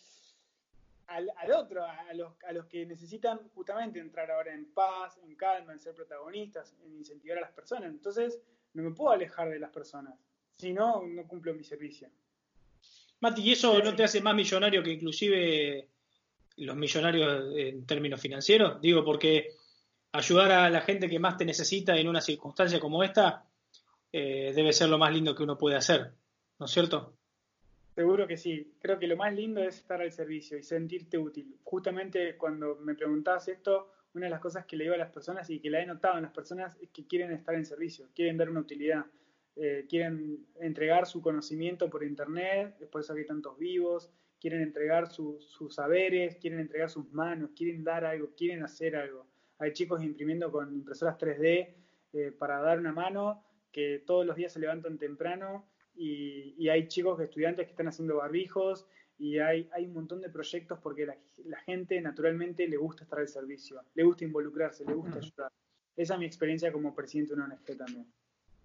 al, otro, a los, a los que necesitan justamente entrar ahora en paz, en calma, en ser protagonistas, en incentivar a las personas. Entonces, no me puedo alejar de las personas. Si no, no cumplo mi servicio. Mati, ¿y eso no te hace más millonario que inclusive los millonarios en términos financieros? Digo, porque ayudar a la gente que más te necesita en una circunstancia como esta eh, debe ser lo más lindo que uno puede hacer, ¿no es cierto? Seguro que sí. Creo que lo más lindo es estar al servicio y sentirte útil. Justamente cuando me preguntabas esto, una de las cosas que le digo a las personas y que la he notado en las personas es que quieren estar en servicio, quieren dar una utilidad. Eh, quieren entregar su conocimiento por internet, es por eso que hay tantos vivos, quieren entregar sus saberes, quieren entregar sus manos, quieren dar algo, quieren hacer algo. Hay chicos imprimiendo con impresoras 3D eh, para dar una mano, que todos los días se levantan temprano y, hay chicos, estudiantes que están haciendo barbijos y hay, hay un montón de proyectos porque la, la, gente naturalmente le gusta estar al servicio, le gusta involucrarse, le gusta ayudar. Esa es mi experiencia como presidente de una ONG también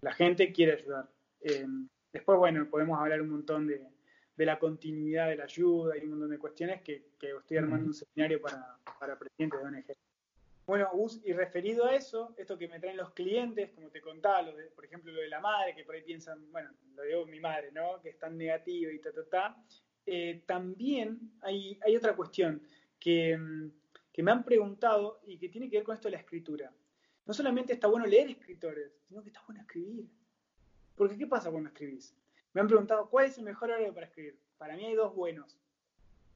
la gente quiere ayudar. Eh, después, bueno, podemos hablar un montón de, la continuidad de la ayuda y un montón de cuestiones que, estoy armando un seminario para, para presidentes de ONG. Bueno, Gus, y referido a eso, esto que me traen los clientes, como te contaba, lo de, por ejemplo, lo de la madre, que por ahí piensan, bueno, lo digo mi madre, ¿no? Que es tan negativo y ta, ta, ta. Eh, también hay, otra cuestión que, que me han preguntado y que tiene que ver con esto de la escritura no solamente está bueno leer escritores, sino que está bueno escribir. Porque ¿qué pasa cuando escribís? Me han preguntado, ¿cuál es el mejor horario para escribir? Para mí hay dos buenos.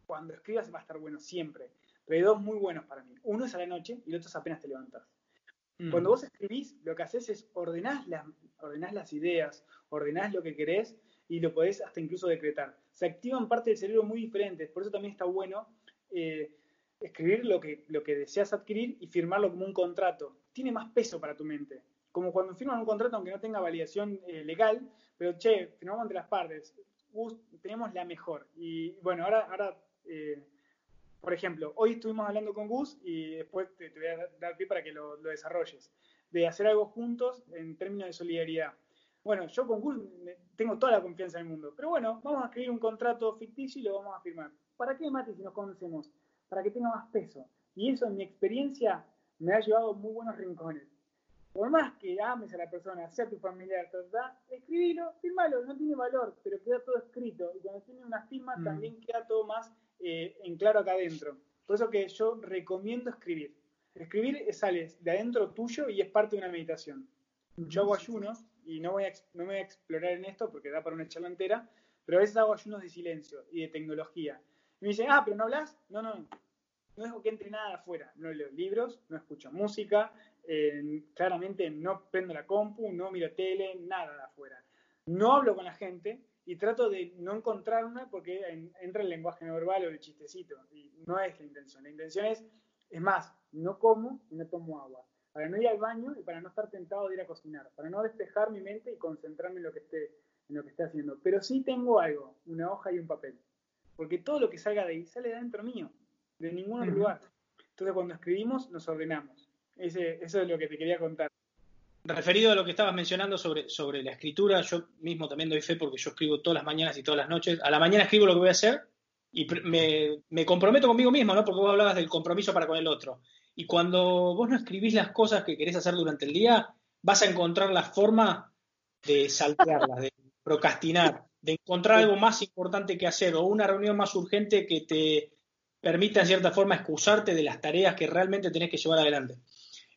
Cuando escribas va a estar bueno siempre. Pero hay dos muy buenos para mí. Uno es a la noche y el otro es apenas te levantas. Mm. Cuando vos escribís, lo que haces es ordenás las, ordenás las ideas, ordenás lo que querés y lo podés hasta incluso decretar. Se activan partes del cerebro muy diferentes. Por eso también está bueno eh, escribir lo que, lo que deseas adquirir y firmarlo como un contrato. Tiene más peso para tu mente. Como cuando firman un contrato aunque no tenga validación eh, legal, pero che, firmamos entre las partes. tenemos la mejor. Y bueno, ahora, ahora eh, por ejemplo, hoy estuvimos hablando con Gus y después te, voy a dar pie para que lo, desarrolles, de hacer algo juntos en términos de solidaridad. Bueno, yo con Gus tengo toda la confianza en el mundo, pero bueno, vamos a escribir un contrato ficticio y lo vamos a firmar. ¿Para qué, Mati, si nos conocemos? Para que tenga más peso. Y eso, en mi experiencia, me ha llevado muy buenos rincones. Por más que ames a la persona, sea tu familiar, escribilo, firmalo, no tiene valor, pero queda todo escrito. Y cuando tiene una firma, mm. también queda todo más eh, en claro acá adentro. Por eso que yo recomiendo escribir. Escribir sale de adentro tuyo y es parte de una meditación. Yo hago ayunos y no, voy a, no me voy a explorar en esto porque da para una charla entera, pero a veces hago ayunos de silencio y de tecnología. Y me dicen, ah, pero no hablas. No, no, no dejo que entre nada afuera. No leo libros, no escucho música, claramente no prendo la compu, no miro tele, nada de afuera. No hablo con la gente, y trato de no encontrarme porque entra el lenguaje no verbal o el chistecito. Y no es la intención. La intención es, es más, no como y no tomo agua. Para no ir al baño y para no estar tentado de ir a cocinar. Para no despejar mi mente y concentrarme en lo que esté, en lo que esté haciendo. Pero sí tengo algo, una hoja y un papel. Porque todo lo que salga de ahí sale de dentro mío, de ningún otro lugar. Entonces cuando escribimos nos ordenamos. Ese, eso es lo que te quería contar referido a lo que estabas mencionando sobre, sobre la escritura, yo mismo también doy fe porque yo escribo todas las mañanas y todas las noches. A la mañana escribo lo que voy a hacer y me, comprometo conmigo mismo, ¿no? Porque vos hablabas del compromiso para con el otro. Y cuando vos no escribís las cosas que querés hacer durante el día, vas a encontrar la forma de saltearlas, de procrastinar, de encontrar algo más importante que hacer o una reunión más urgente que te permita en cierta forma excusarte de las tareas que realmente tenés que llevar adelante.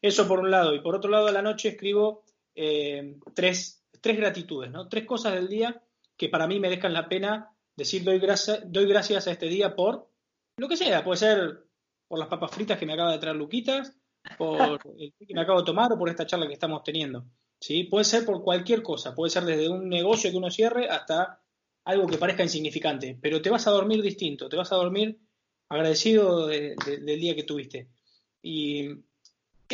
Eso por un lado. Y por otro lado, a la noche escribo eh, tres, tres gratitudes, ¿no? Tres cosas del día que para mí merezcan la pena decir doy, doy gracias a este día por lo que sea. Puede ser por las papas fritas que me acaba de traer Luquitas, por el que me acabo de tomar o por esta charla que estamos teniendo. ¿sí? Puede ser por cualquier cosa. Puede ser desde un negocio que uno cierre hasta algo que parezca insignificante. Pero te vas a dormir distinto, te vas a dormir agradecido del día que tuviste. Y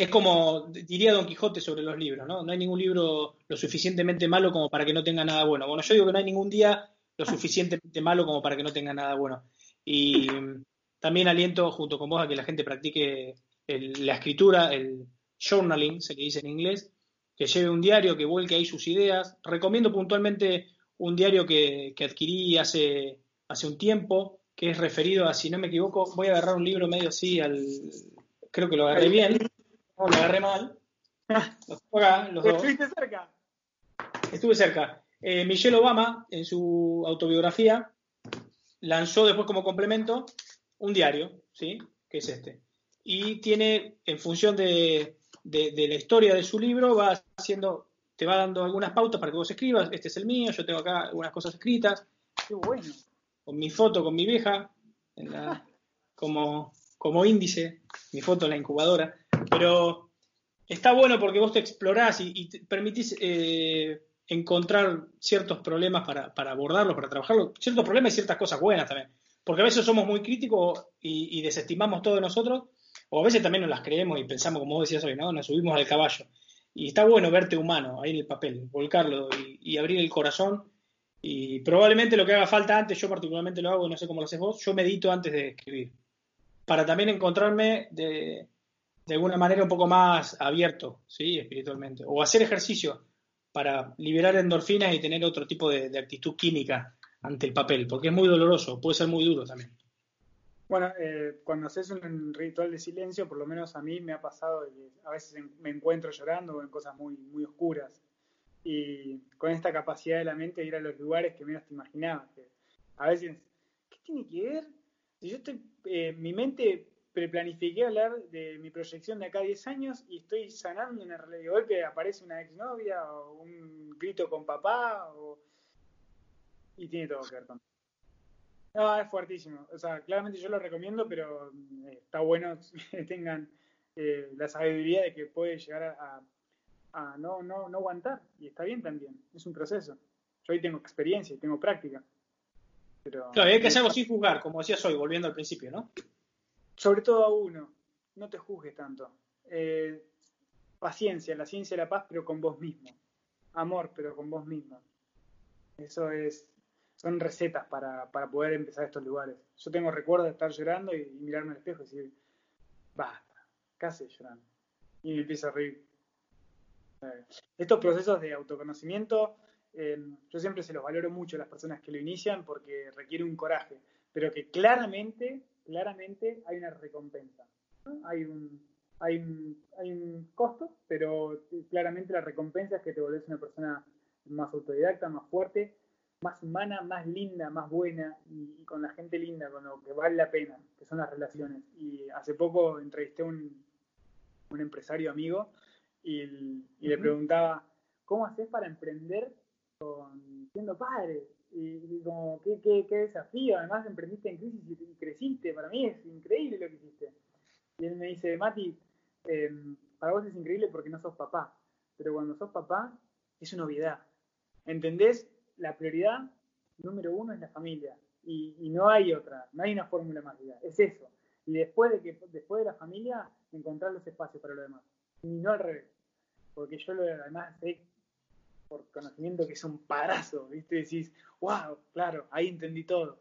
es como diría Don Quijote sobre los libros, ¿no? No hay ningún libro lo suficientemente malo como para que no tenga nada bueno. Bueno, yo digo que no hay ningún día lo suficientemente malo como para que no tenga nada bueno. Y también aliento junto con vos a que la gente practique la escritura, el journaling, se le dice en inglés, que lleve un diario, que vuelque ahí sus ideas. Recomiendo puntualmente un diario que, adquirí hace, hace un tiempo, que es referido a, si no me equivoco, voy a agarrar un libro medio así, al, creo que lo agarré bien, no, lo agarré mal. Los ¿Estuviste cerca? Estuve cerca. Eh, Michelle Obama, en su autobiografía, lanzó después como complemento un diario, ¿sí? Que es este. Y tiene, en función de, la historia de su libro, va haciendo, te va dando algunas pautas para que vos escribas. Este es el mío, yo tengo acá algunas cosas escritas. Qué bueno. Con mi foto, con mi vieja, como, como índice, mi foto en la incubadora. Pero está bueno porque vos te explorás y, te permitís eh, encontrar ciertos problemas para, abordarlos, para trabajarlos, ciertos problemas y ciertas cosas buenas también. Porque a veces somos muy críticos y, desestimamos todo de nosotros, o a veces también nos las creemos y pensamos, como vos decías hoy, ¿no? Nos subimos al caballo. Y está bueno verte humano ahí en el papel, volcarlo y, abrir el corazón. Y probablemente lo que haga falta antes, yo particularmente lo hago, no sé cómo lo haces vos, yo medito antes de escribir. Para también encontrarme de, de alguna manera un poco más abierto, ¿sí? Espiritualmente. O hacer ejercicio para liberar endorfinas y tener otro tipo de, actitud química ante el papel, porque es muy doloroso, puede ser muy duro también. Bueno, eh, cuando haces un ritual de silencio, por lo menos a mí me ha pasado que a veces me encuentro llorando en cosas muy, muy oscuras. Y con esta capacidad de la mente de ir a los lugares que menos te imaginabas. A veces, ¿qué tiene que ver? Si yo estoy, eh, mi mente preplanifiqué hablar de mi proyección de acá a 10 años y estoy sanando una realidad. De golpe aparece una exnovia o un grito con papá y tiene todo que ver con. No, es fuertísimo. O sea, claramente yo lo recomiendo, pero eh, está bueno que tengan eh, la sabiduría de que puede llegar a, no, no, no aguantar. Y está bien también. Es un proceso. Yo hoy tengo experiencia y tengo práctica. Pero, claro, hay que hacerlo sin juzgar, como decías hoy, volviendo al principio, ¿no? Sobre todo a uno, no te juzgues tanto. Eh, paciencia, la ciencia de la paz, pero con vos mismo. Amor, pero con vos mismo. Eso es, son recetas para, poder empezar estos lugares. Yo tengo recuerdo de estar llorando y, mirarme al espejo y decir, basta, casi llorando. Y me empiezo a reír. Eh, estos procesos de autoconocimiento, eh, yo siempre se los valoro mucho a las personas que lo inician porque requiere un coraje, pero que claramente, claramente hay una recompensa. Hay un, hay un, hay un costo, pero claramente la recompensa es que te volvés una persona más autodidacta, más fuerte, más humana, más linda, más buena y, con la gente linda, con lo que vale la pena, que son las relaciones. Y hace poco entrevisté a un, un empresario amigo y, le preguntaba, ¿cómo haces para emprender con, siendo padre? Y, como, ¿qué, qué, qué desafío? Además emprendiste en crisis y creciste, para mí es increíble lo que hiciste. Y él me dice, Mati, Em, para vos es increíble porque no sos papá, pero cuando sos papá es una obviedad. ¿Entendés? La prioridad número uno es la familia y, no hay otra, no hay una fórmula mágica, es eso. Y después de que después de la familia encontrar los espacios para lo demás, y no al revés, porque yo lo, además sé por conocimiento que es un parazo, ¿viste? Decís, wow, claro, ahí entendí todo.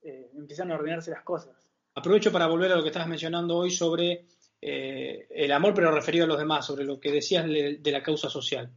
Eh, empiezan a ordenarse las cosas. Aprovecho para volver a lo que estabas mencionando hoy sobre eh, el amor, pero referido a los demás, sobre lo que decías de, la causa social.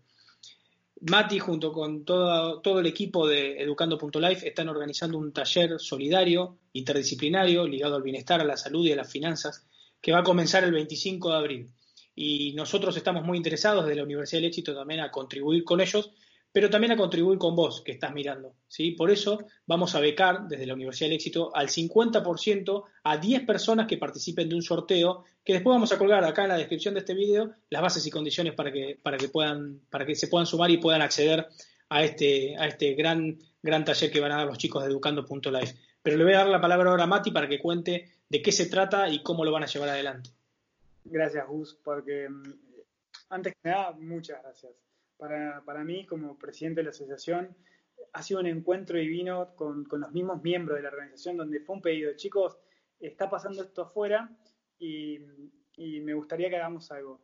Mati, junto con todo, todo el equipo de Educando.life, están organizando un taller solidario, interdisciplinario, ligado al bienestar, a la salud y a las finanzas, que va a comenzar el 25 de abril. Y nosotros estamos muy interesados desde la Universidad del Éxito también a contribuir con ellos pero también a contribuir con vos que estás mirando. ¿sí? Por eso vamos a becar desde la Universidad del Éxito al 50% a 10 personas que participen de un sorteo que después vamos a colgar acá en la descripción de este video las bases y condiciones para que, para que, puedan, para que se puedan sumar y puedan acceder a este, a este gran, gran taller que van a dar los chicos de educando.life. Pero le voy a dar la palabra ahora a Mati para que cuente de qué se trata y cómo lo van a llevar adelante. Gracias, Gus, porque mm, antes que nada, muchas gracias para, para mí, como presidente de la asociación, ha sido un encuentro divino con, con, los mismos miembros de la organización, donde fue un pedido, chicos, está pasando esto afuera y, y me gustaría que hagamos algo.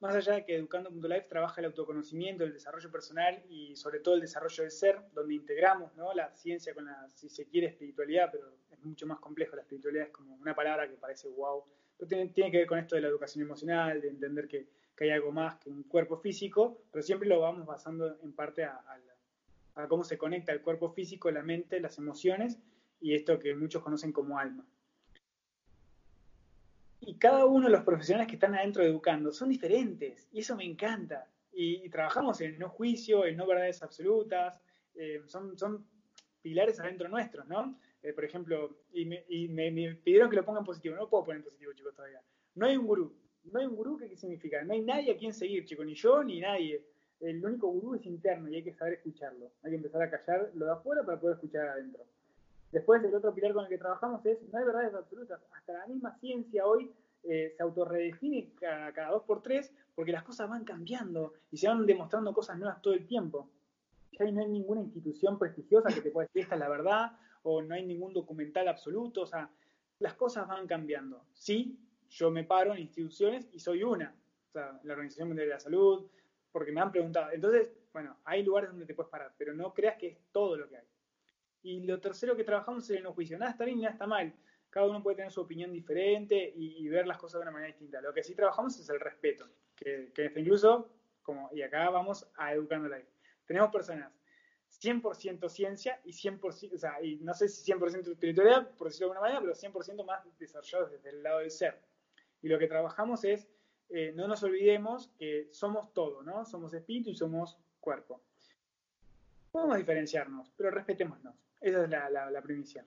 Más allá de que Educando.life trabaja el autoconocimiento, el desarrollo personal y sobre todo el desarrollo del ser, donde integramos ¿no? la ciencia con la, si se quiere, espiritualidad, pero es mucho más complejo. La espiritualidad es como una palabra que parece wow, tiene, que ver con esto de la educación emocional, de entender que que hay algo más que un cuerpo físico, pero siempre lo vamos basando en parte a, cómo se conecta el cuerpo físico, la mente, las emociones y esto que muchos conocen como alma. Y cada uno de los profesionales que están adentro educando son diferentes y eso me encanta. Y, trabajamos en no juicio, en no verdades absolutas, eh, son, son pilares adentro nuestros, ¿no? Eh, por ejemplo, y, me, y me, me, pidieron que lo pongan positivo, no puedo poner en positivo, chicos, todavía. No hay un gurú, no hay un gurú, ¿qué significa? No hay nadie a quien seguir, chico, ni yo ni nadie. El único gurú es interno y hay que saber escucharlo. Hay que empezar a callar lo de afuera para poder escuchar adentro. Después, el otro pilar con el que trabajamos es, no hay verdades absolutas. Hasta la misma ciencia hoy eh, se autorredefine cada, cada dos por tres porque las cosas van cambiando y se van demostrando cosas nuevas todo el tiempo. Ya no hay ninguna institución prestigiosa que te pueda decir esta es la verdad o no hay ningún documental absoluto. O sea, las cosas van cambiando. Sí, yo me paro en instituciones y soy una, o sea, la Organización Mundial de la Salud, porque me han preguntado. Entonces, bueno, hay lugares donde te puedes parar, pero no creas que es todo lo que hay. Y lo tercero que trabajamos es el no juicio. Nada está bien, nada está mal. Cada uno puede tener su opinión diferente y, ver las cosas de una manera distinta. Lo que sí trabajamos es el respeto, que, que incluso, como, y acá vamos a educando la Tenemos personas 100% ciencia y 100%, o sea, y no sé si 100% espiritualidad, por decirlo de alguna manera, pero 100% más desarrollados desde el lado del ser. Y lo que trabajamos es, eh, no nos olvidemos que somos todo, ¿no? Somos espíritu y somos cuerpo. Podemos diferenciarnos, pero respetémonos. Esa es la, la, primicia.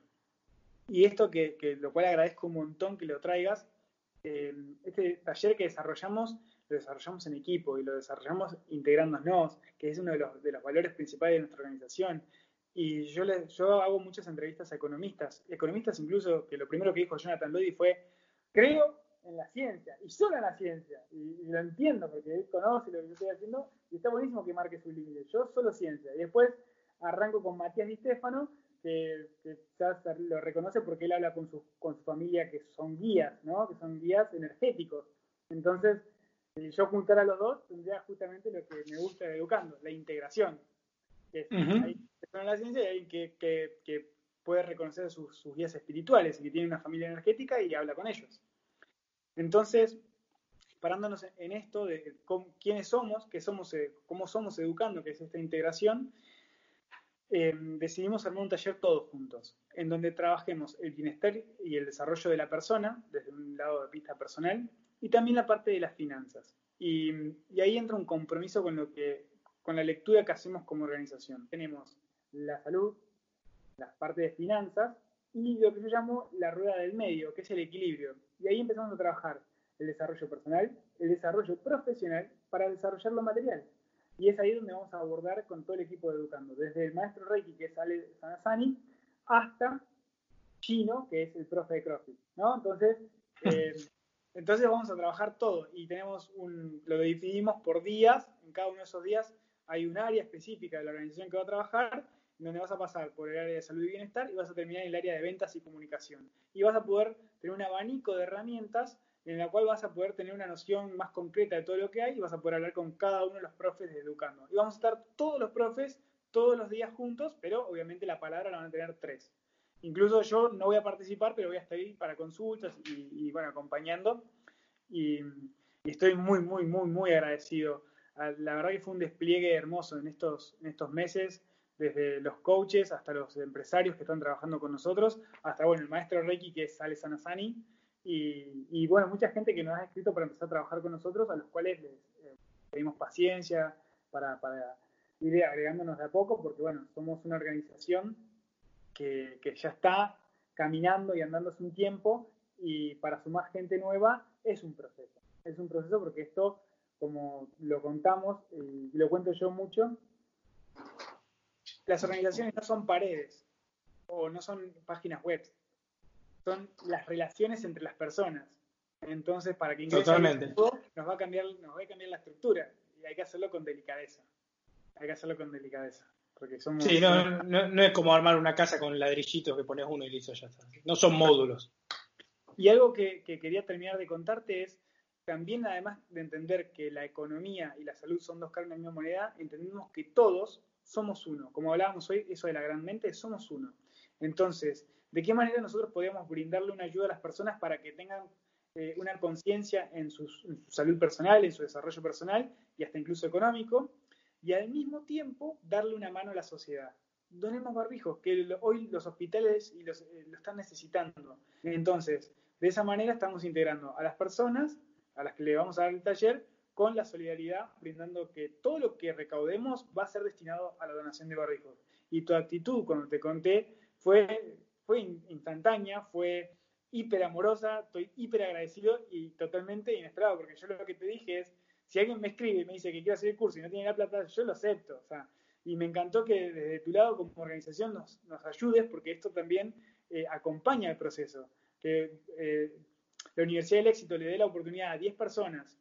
Y esto que, lo cual agradezco un montón que lo traigas, eh, este taller que desarrollamos, lo desarrollamos en equipo y lo desarrollamos integrándonos, que es uno de los, de los valores principales de nuestra organización. Y yo, le, yo hago muchas entrevistas a economistas, economistas incluso, que lo primero que dijo Jonathan Lloyd fue, creo en la ciencia, y solo en la ciencia, y, lo entiendo porque él conoce lo que yo estoy haciendo, y está buenísimo que marque su límite. Yo solo ciencia, y después arranco con Matías Di Stefano, que, quizás lo reconoce porque él habla con su, con su familia que son guías, ¿no? Que son guías energéticos. Entonces, si yo juntar a los dos, tendría justamente lo que me gusta de Educando, la integración. Que es, Hay la ciencia y hay que, que, puede reconocer sus, sus, guías espirituales y que tiene una familia energética y habla con ellos. Entonces, parándonos en esto de quiénes somos, qué somos, eh, cómo somos educando, que es esta integración, eh, decidimos armar un taller todos juntos, en donde trabajemos el bienestar y el desarrollo de la persona, desde un lado de vista personal, y también la parte de las finanzas. Y, ahí entra un compromiso con, lo que, con la lectura que hacemos como organización. Tenemos la salud, la parte de finanzas y lo que yo llamo la rueda del medio, que es el equilibrio. Y ahí empezamos a trabajar el desarrollo personal, el desarrollo profesional para desarrollar lo material. Y es ahí donde vamos a abordar con todo el equipo de Educando, desde el maestro Reiki, que es Ale Sanasani, hasta Chino, que es el profe de CrossFit, ¿no? Entonces, eh, entonces vamos a trabajar todo y tenemos un, lo dividimos por días, en cada uno de esos días hay un área específica de la organización que va a trabajar, donde vas a pasar por el área de salud y bienestar y vas a terminar en el área de ventas y comunicación. Y vas a poder tener un abanico de herramientas en la cual vas a poder tener una noción más concreta de todo lo que hay y vas a poder hablar con cada uno de los profes de Educando. Y vamos a estar todos los profes todos los días juntos, pero obviamente la palabra la van a tener tres. Incluso yo no voy a participar, pero voy a estar ahí para consultas y, bueno, acompañando. Y, estoy muy, muy, muy, muy agradecido. Ah, la verdad que fue un despliegue hermoso en estos, en estos meses, desde los coaches hasta los empresarios que están trabajando con nosotros, hasta bueno, el maestro Reiki que es Ale Sanasani, y, bueno, mucha gente que nos ha escrito para empezar a trabajar con nosotros, a los cuales les eh, pedimos paciencia para, para, ir agregándonos de a poco, porque bueno, somos una organización que, que ya está caminando y andándose un tiempo, y para sumar gente nueva es un proceso. Es un proceso porque esto, como lo contamos y lo cuento yo mucho, las organizaciones no son paredes o no son páginas web, son las relaciones entre las personas. Entonces, para que ingrese nos va a cambiar, nos va a cambiar la estructura y hay que hacerlo con delicadeza. Hay que hacerlo con delicadeza. Porque sí, no, no, es como armar una casa con ladrillitos que pones uno y listo, ya está. No son módulos. Y algo que, que quería terminar de contarte es, también además de entender que la economía y la salud son dos caras de la misma moneda, entendemos que todos somos uno. Como hablábamos hoy, eso de la gran mente, somos uno. Entonces, ¿De qué manera nosotros podemos brindarle una ayuda a las personas para que tengan eh, una conciencia en, su salud personal, en su desarrollo personal y hasta incluso económico? Y al mismo tiempo darle una mano a la sociedad. Donemos barbijos, que hoy los hospitales y los, eh, lo están necesitando. Entonces, de esa manera estamos integrando a las personas a las que le vamos a dar el taller con la solidaridad, brindando que todo lo que recaudemos va a ser destinado a la donación de barbijos. Y tu actitud, cuando te conté, fue fue instantánea, fue hiper amorosa, estoy hiper agradecido y totalmente inesperado, porque yo lo que te dije es, si alguien me escribe y me dice que quiere hacer el curso y no tiene la plata, yo lo acepto. O sea, y me encantó que desde tu lado como organización nos, ayudes, porque esto también eh, acompaña el proceso. Que eh, la Universidad del Éxito le dé la oportunidad a 10 personas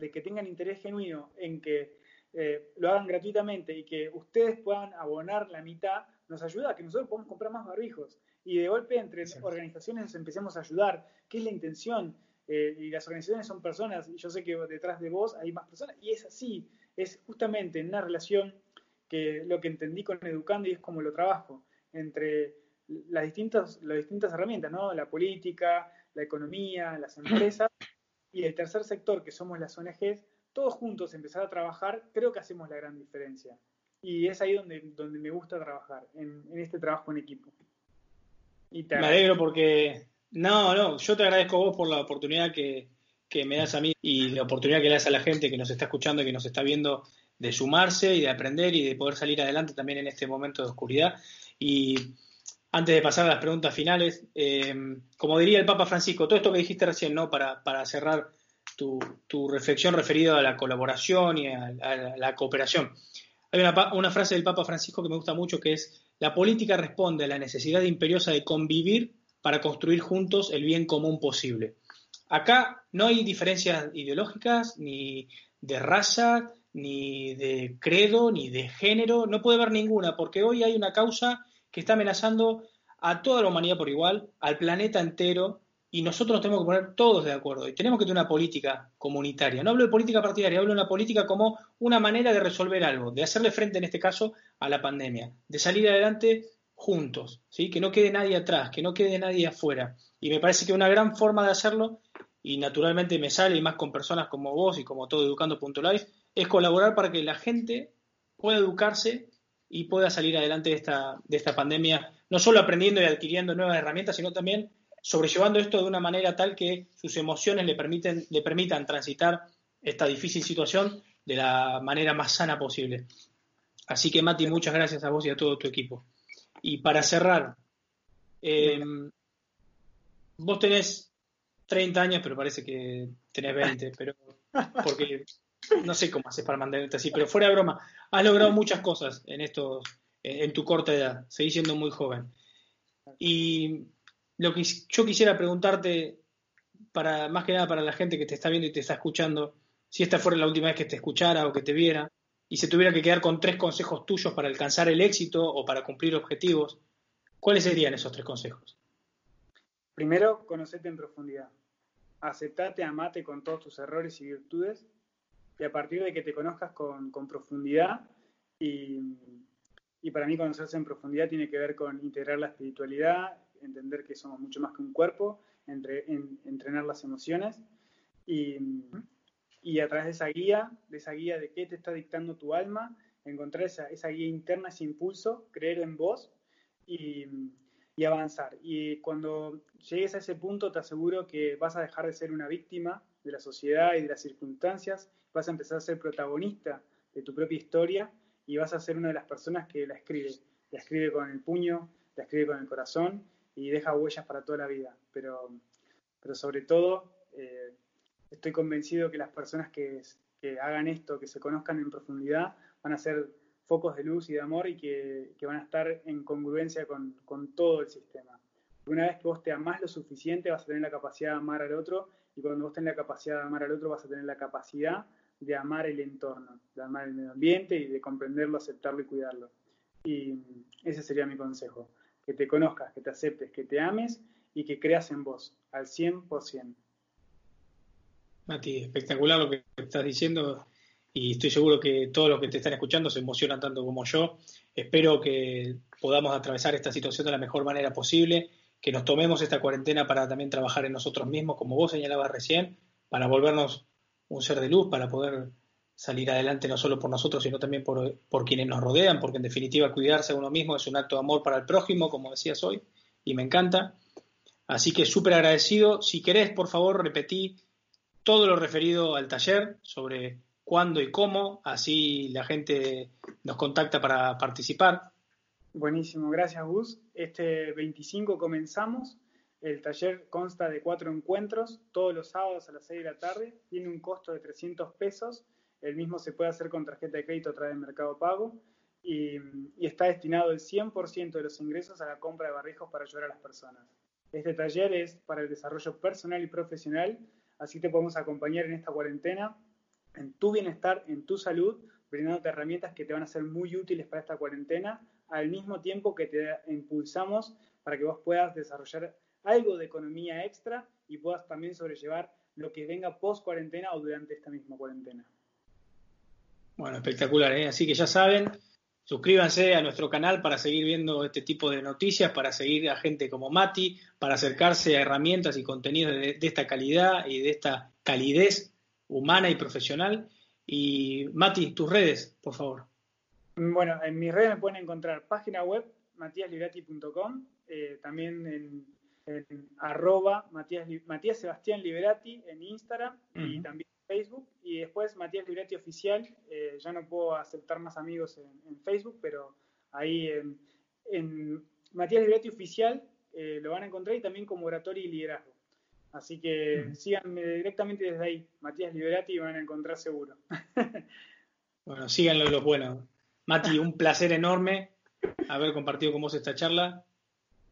de que tengan interés genuino en que eh, lo hagan gratuitamente y que ustedes puedan abonar la mitad, nos ayuda a que nosotros podamos comprar más barbijos y de golpe entre organizaciones nos empecemos a ayudar, qué es la intención. Eh, y las organizaciones son personas, y yo sé que detrás de vos hay más personas, y es así, es justamente en una relación que lo que entendí con Educando y es como lo trabajo, entre las distintas, las distintas herramientas, ¿no? La política, la economía, las empresas, y el tercer sector, que somos las ONGs, todos juntos empezar a trabajar, creo que hacemos la gran diferencia. Y es ahí donde, donde me gusta trabajar, en este trabajo en equipo. Me alegro porque. No, no, yo te agradezco a vos por la oportunidad que, me das a mí y la oportunidad que le das a la gente que nos está escuchando y que nos está viendo de sumarse y de aprender y de poder salir adelante también en este momento de oscuridad. Y antes de pasar a las preguntas finales, eh, como diría el Papa Francisco, todo esto que dijiste recién, ¿no? Para, para cerrar tu, reflexión referida a la colaboración y a, la cooperación. Hay una, una, frase del Papa Francisco que me gusta mucho que es la política responde a la necesidad imperiosa de convivir para construir juntos el bien común posible. Acá no hay diferencias ideológicas, ni de raza, ni de credo, ni de género, no puede haber ninguna, porque hoy hay una causa que está amenazando a toda la humanidad por igual, al planeta entero, y nosotros nos tenemos que poner todos de acuerdo. Y tenemos que tener una política comunitaria. No hablo de política partidaria, hablo de una política como una manera de resolver algo, de hacerle frente en este caso a la pandemia, de salir adelante juntos, ¿sí? que no quede nadie atrás, que no quede nadie afuera. Y me parece que una gran forma de hacerlo, y naturalmente me sale, y más con personas como vos y como todo Educando.life, es colaborar para que la gente pueda educarse y pueda salir adelante de esta, de esta pandemia, no solo aprendiendo y adquiriendo nuevas herramientas, sino también sobrellevando esto de una manera tal que sus emociones le, permiten, le permitan transitar esta difícil situación de la manera más sana posible. Así que Mati, muchas gracias a vos y a todo tu equipo. Y para cerrar, eh, vos tenés 30 años, pero parece que tenés 20, pero porque no sé cómo haces para mantenerte así, pero fuera de broma, has logrado muchas cosas en estos, en tu corta edad, seguís siendo muy joven. Y lo que yo quisiera preguntarte, para más que nada para la gente que te está viendo y te está escuchando, si esta fuera la última vez que te escuchara o que te viera, y se tuviera que quedar con tres consejos tuyos para alcanzar el éxito o para cumplir objetivos, ¿cuáles serían esos tres consejos? Primero, conocete en profundidad. Aceptate, amate con todos tus errores y virtudes. Y a partir de que te conozcas con, profundidad, y, y, para mí conocerse en profundidad tiene que ver con integrar la espiritualidad, entender que somos mucho más que un cuerpo, entre, entrenar las emociones y, y a través de esa guía, de esa guía de qué te está dictando tu alma, encontrar esa, esa guía interna, ese impulso, creer en vos y, avanzar. Y cuando llegues a ese punto, te aseguro que vas a dejar de ser una víctima de la sociedad y de las circunstancias, vas a empezar a ser protagonista de tu propia historia y vas a ser una de las personas que la escribe. La escribe con el puño, la escribe con el corazón y deja huellas para toda la vida. Pero, pero sobre todo, eh, estoy convencido que las personas que, hagan esto, que se conozcan en profundidad, van a ser focos de luz y de amor y que, van a estar en congruencia con, todo el sistema. Una vez que vos te amás lo suficiente, vas a tener la capacidad de amar al otro y cuando vos tenés la capacidad de amar al otro, vas a tener la capacidad de amar el entorno, de amar el medio ambiente y de comprenderlo, aceptarlo y cuidarlo. Y ese sería mi consejo, que te conozcas, que te aceptes, que te ames y que creas en vos al 100%. Mati, espectacular lo que estás diciendo y estoy seguro que todos los que te están escuchando se emocionan tanto como yo. Espero que podamos atravesar esta situación de la mejor manera posible, que nos tomemos esta cuarentena para también trabajar en nosotros mismos, como vos señalabas recién, para volvernos un ser de luz, para poder salir adelante no solo por nosotros, sino también por, por quienes nos rodean, porque en definitiva cuidarse a uno mismo es un acto de amor para el prójimo, como decías hoy, y me encanta. Así que súper agradecido. Si querés, por favor, repetí todo lo referido al taller sobre cuándo y cómo, así la gente nos contacta para participar. Buenísimo, gracias Gus. Este 25 comenzamos. El taller consta de cuatro encuentros, todos los sábados a las 6 de la tarde. Tiene un costo de 300 pesos. El mismo se puede hacer con tarjeta de crédito a través de Mercado Pago. Y, y está destinado el 100% de los ingresos a la compra de barrijos para ayudar a las personas. Este taller es para el desarrollo personal y profesional Así te podemos acompañar en esta cuarentena, en tu bienestar, en tu salud, brindándote herramientas que te van a ser muy útiles para esta cuarentena, al mismo tiempo que te impulsamos para que vos puedas desarrollar algo de economía extra y puedas también sobrellevar lo que venga post cuarentena o durante esta misma cuarentena. Bueno, espectacular, ¿eh? así que ya saben, Suscríbanse a nuestro canal para seguir viendo este tipo de noticias, para seguir a gente como Mati, para acercarse a herramientas y contenidos de, esta calidad y de esta calidez humana y profesional. Y Mati, tus redes, por favor. Bueno, en mis redes me pueden encontrar página web matiasliberati.com, eh, también en, arroba Matías, Sebastián Liberati en Instagram y también Facebook y después Matías Libretti Oficial. Eh, ya no puedo aceptar más amigos en, Facebook, pero ahí en, Matías Libretti Oficial eh, lo van a encontrar y también como oratorio y liderazgo. Así que síganme directamente desde ahí, Matías Liberati, y van a encontrar seguro. bueno, síganlo los buenos. Mati, un placer enorme haber compartido con vos esta charla.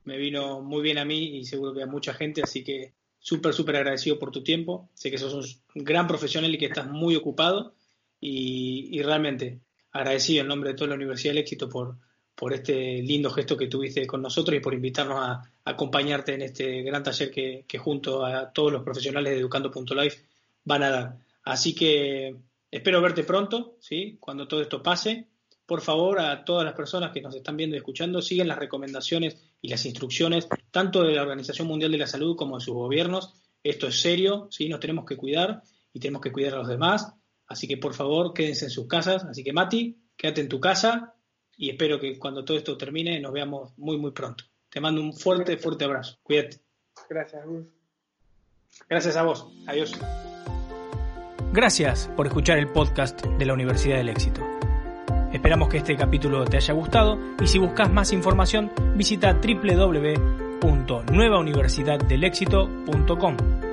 Me vino muy bien a mí y seguro que a mucha gente, así que súper, súper agradecido por tu tiempo. Sé que sos un gran profesional y que estás muy ocupado y, realmente agradecido en nombre de toda la Universidad del Éxito por, por este lindo gesto que tuviste con nosotros y por invitarnos a, acompañarte en este gran taller que, junto a todos los profesionales de Educando.life van a dar. Así que espero verte pronto, ¿sí? cuando todo esto pase. Por favor, a todas las personas que nos están viendo y escuchando, siguen las recomendaciones y las instrucciones tanto de la Organización Mundial de la Salud como de sus gobiernos. Esto es serio, ¿sí? nos tenemos que cuidar y tenemos que cuidar a los demás. Así que por favor, quédense en sus casas. Así que Mati, quédate en tu casa y espero que cuando todo esto termine nos veamos muy, muy pronto. Te mando un fuerte, fuerte abrazo. Cuídate. Gracias, Gus. Gracias a vos. Adiós. Gracias por escuchar el podcast de la Universidad del Éxito. Esperamos que este capítulo te haya gustado y si buscas más información visita www.nuevauniversidaddelexito.com.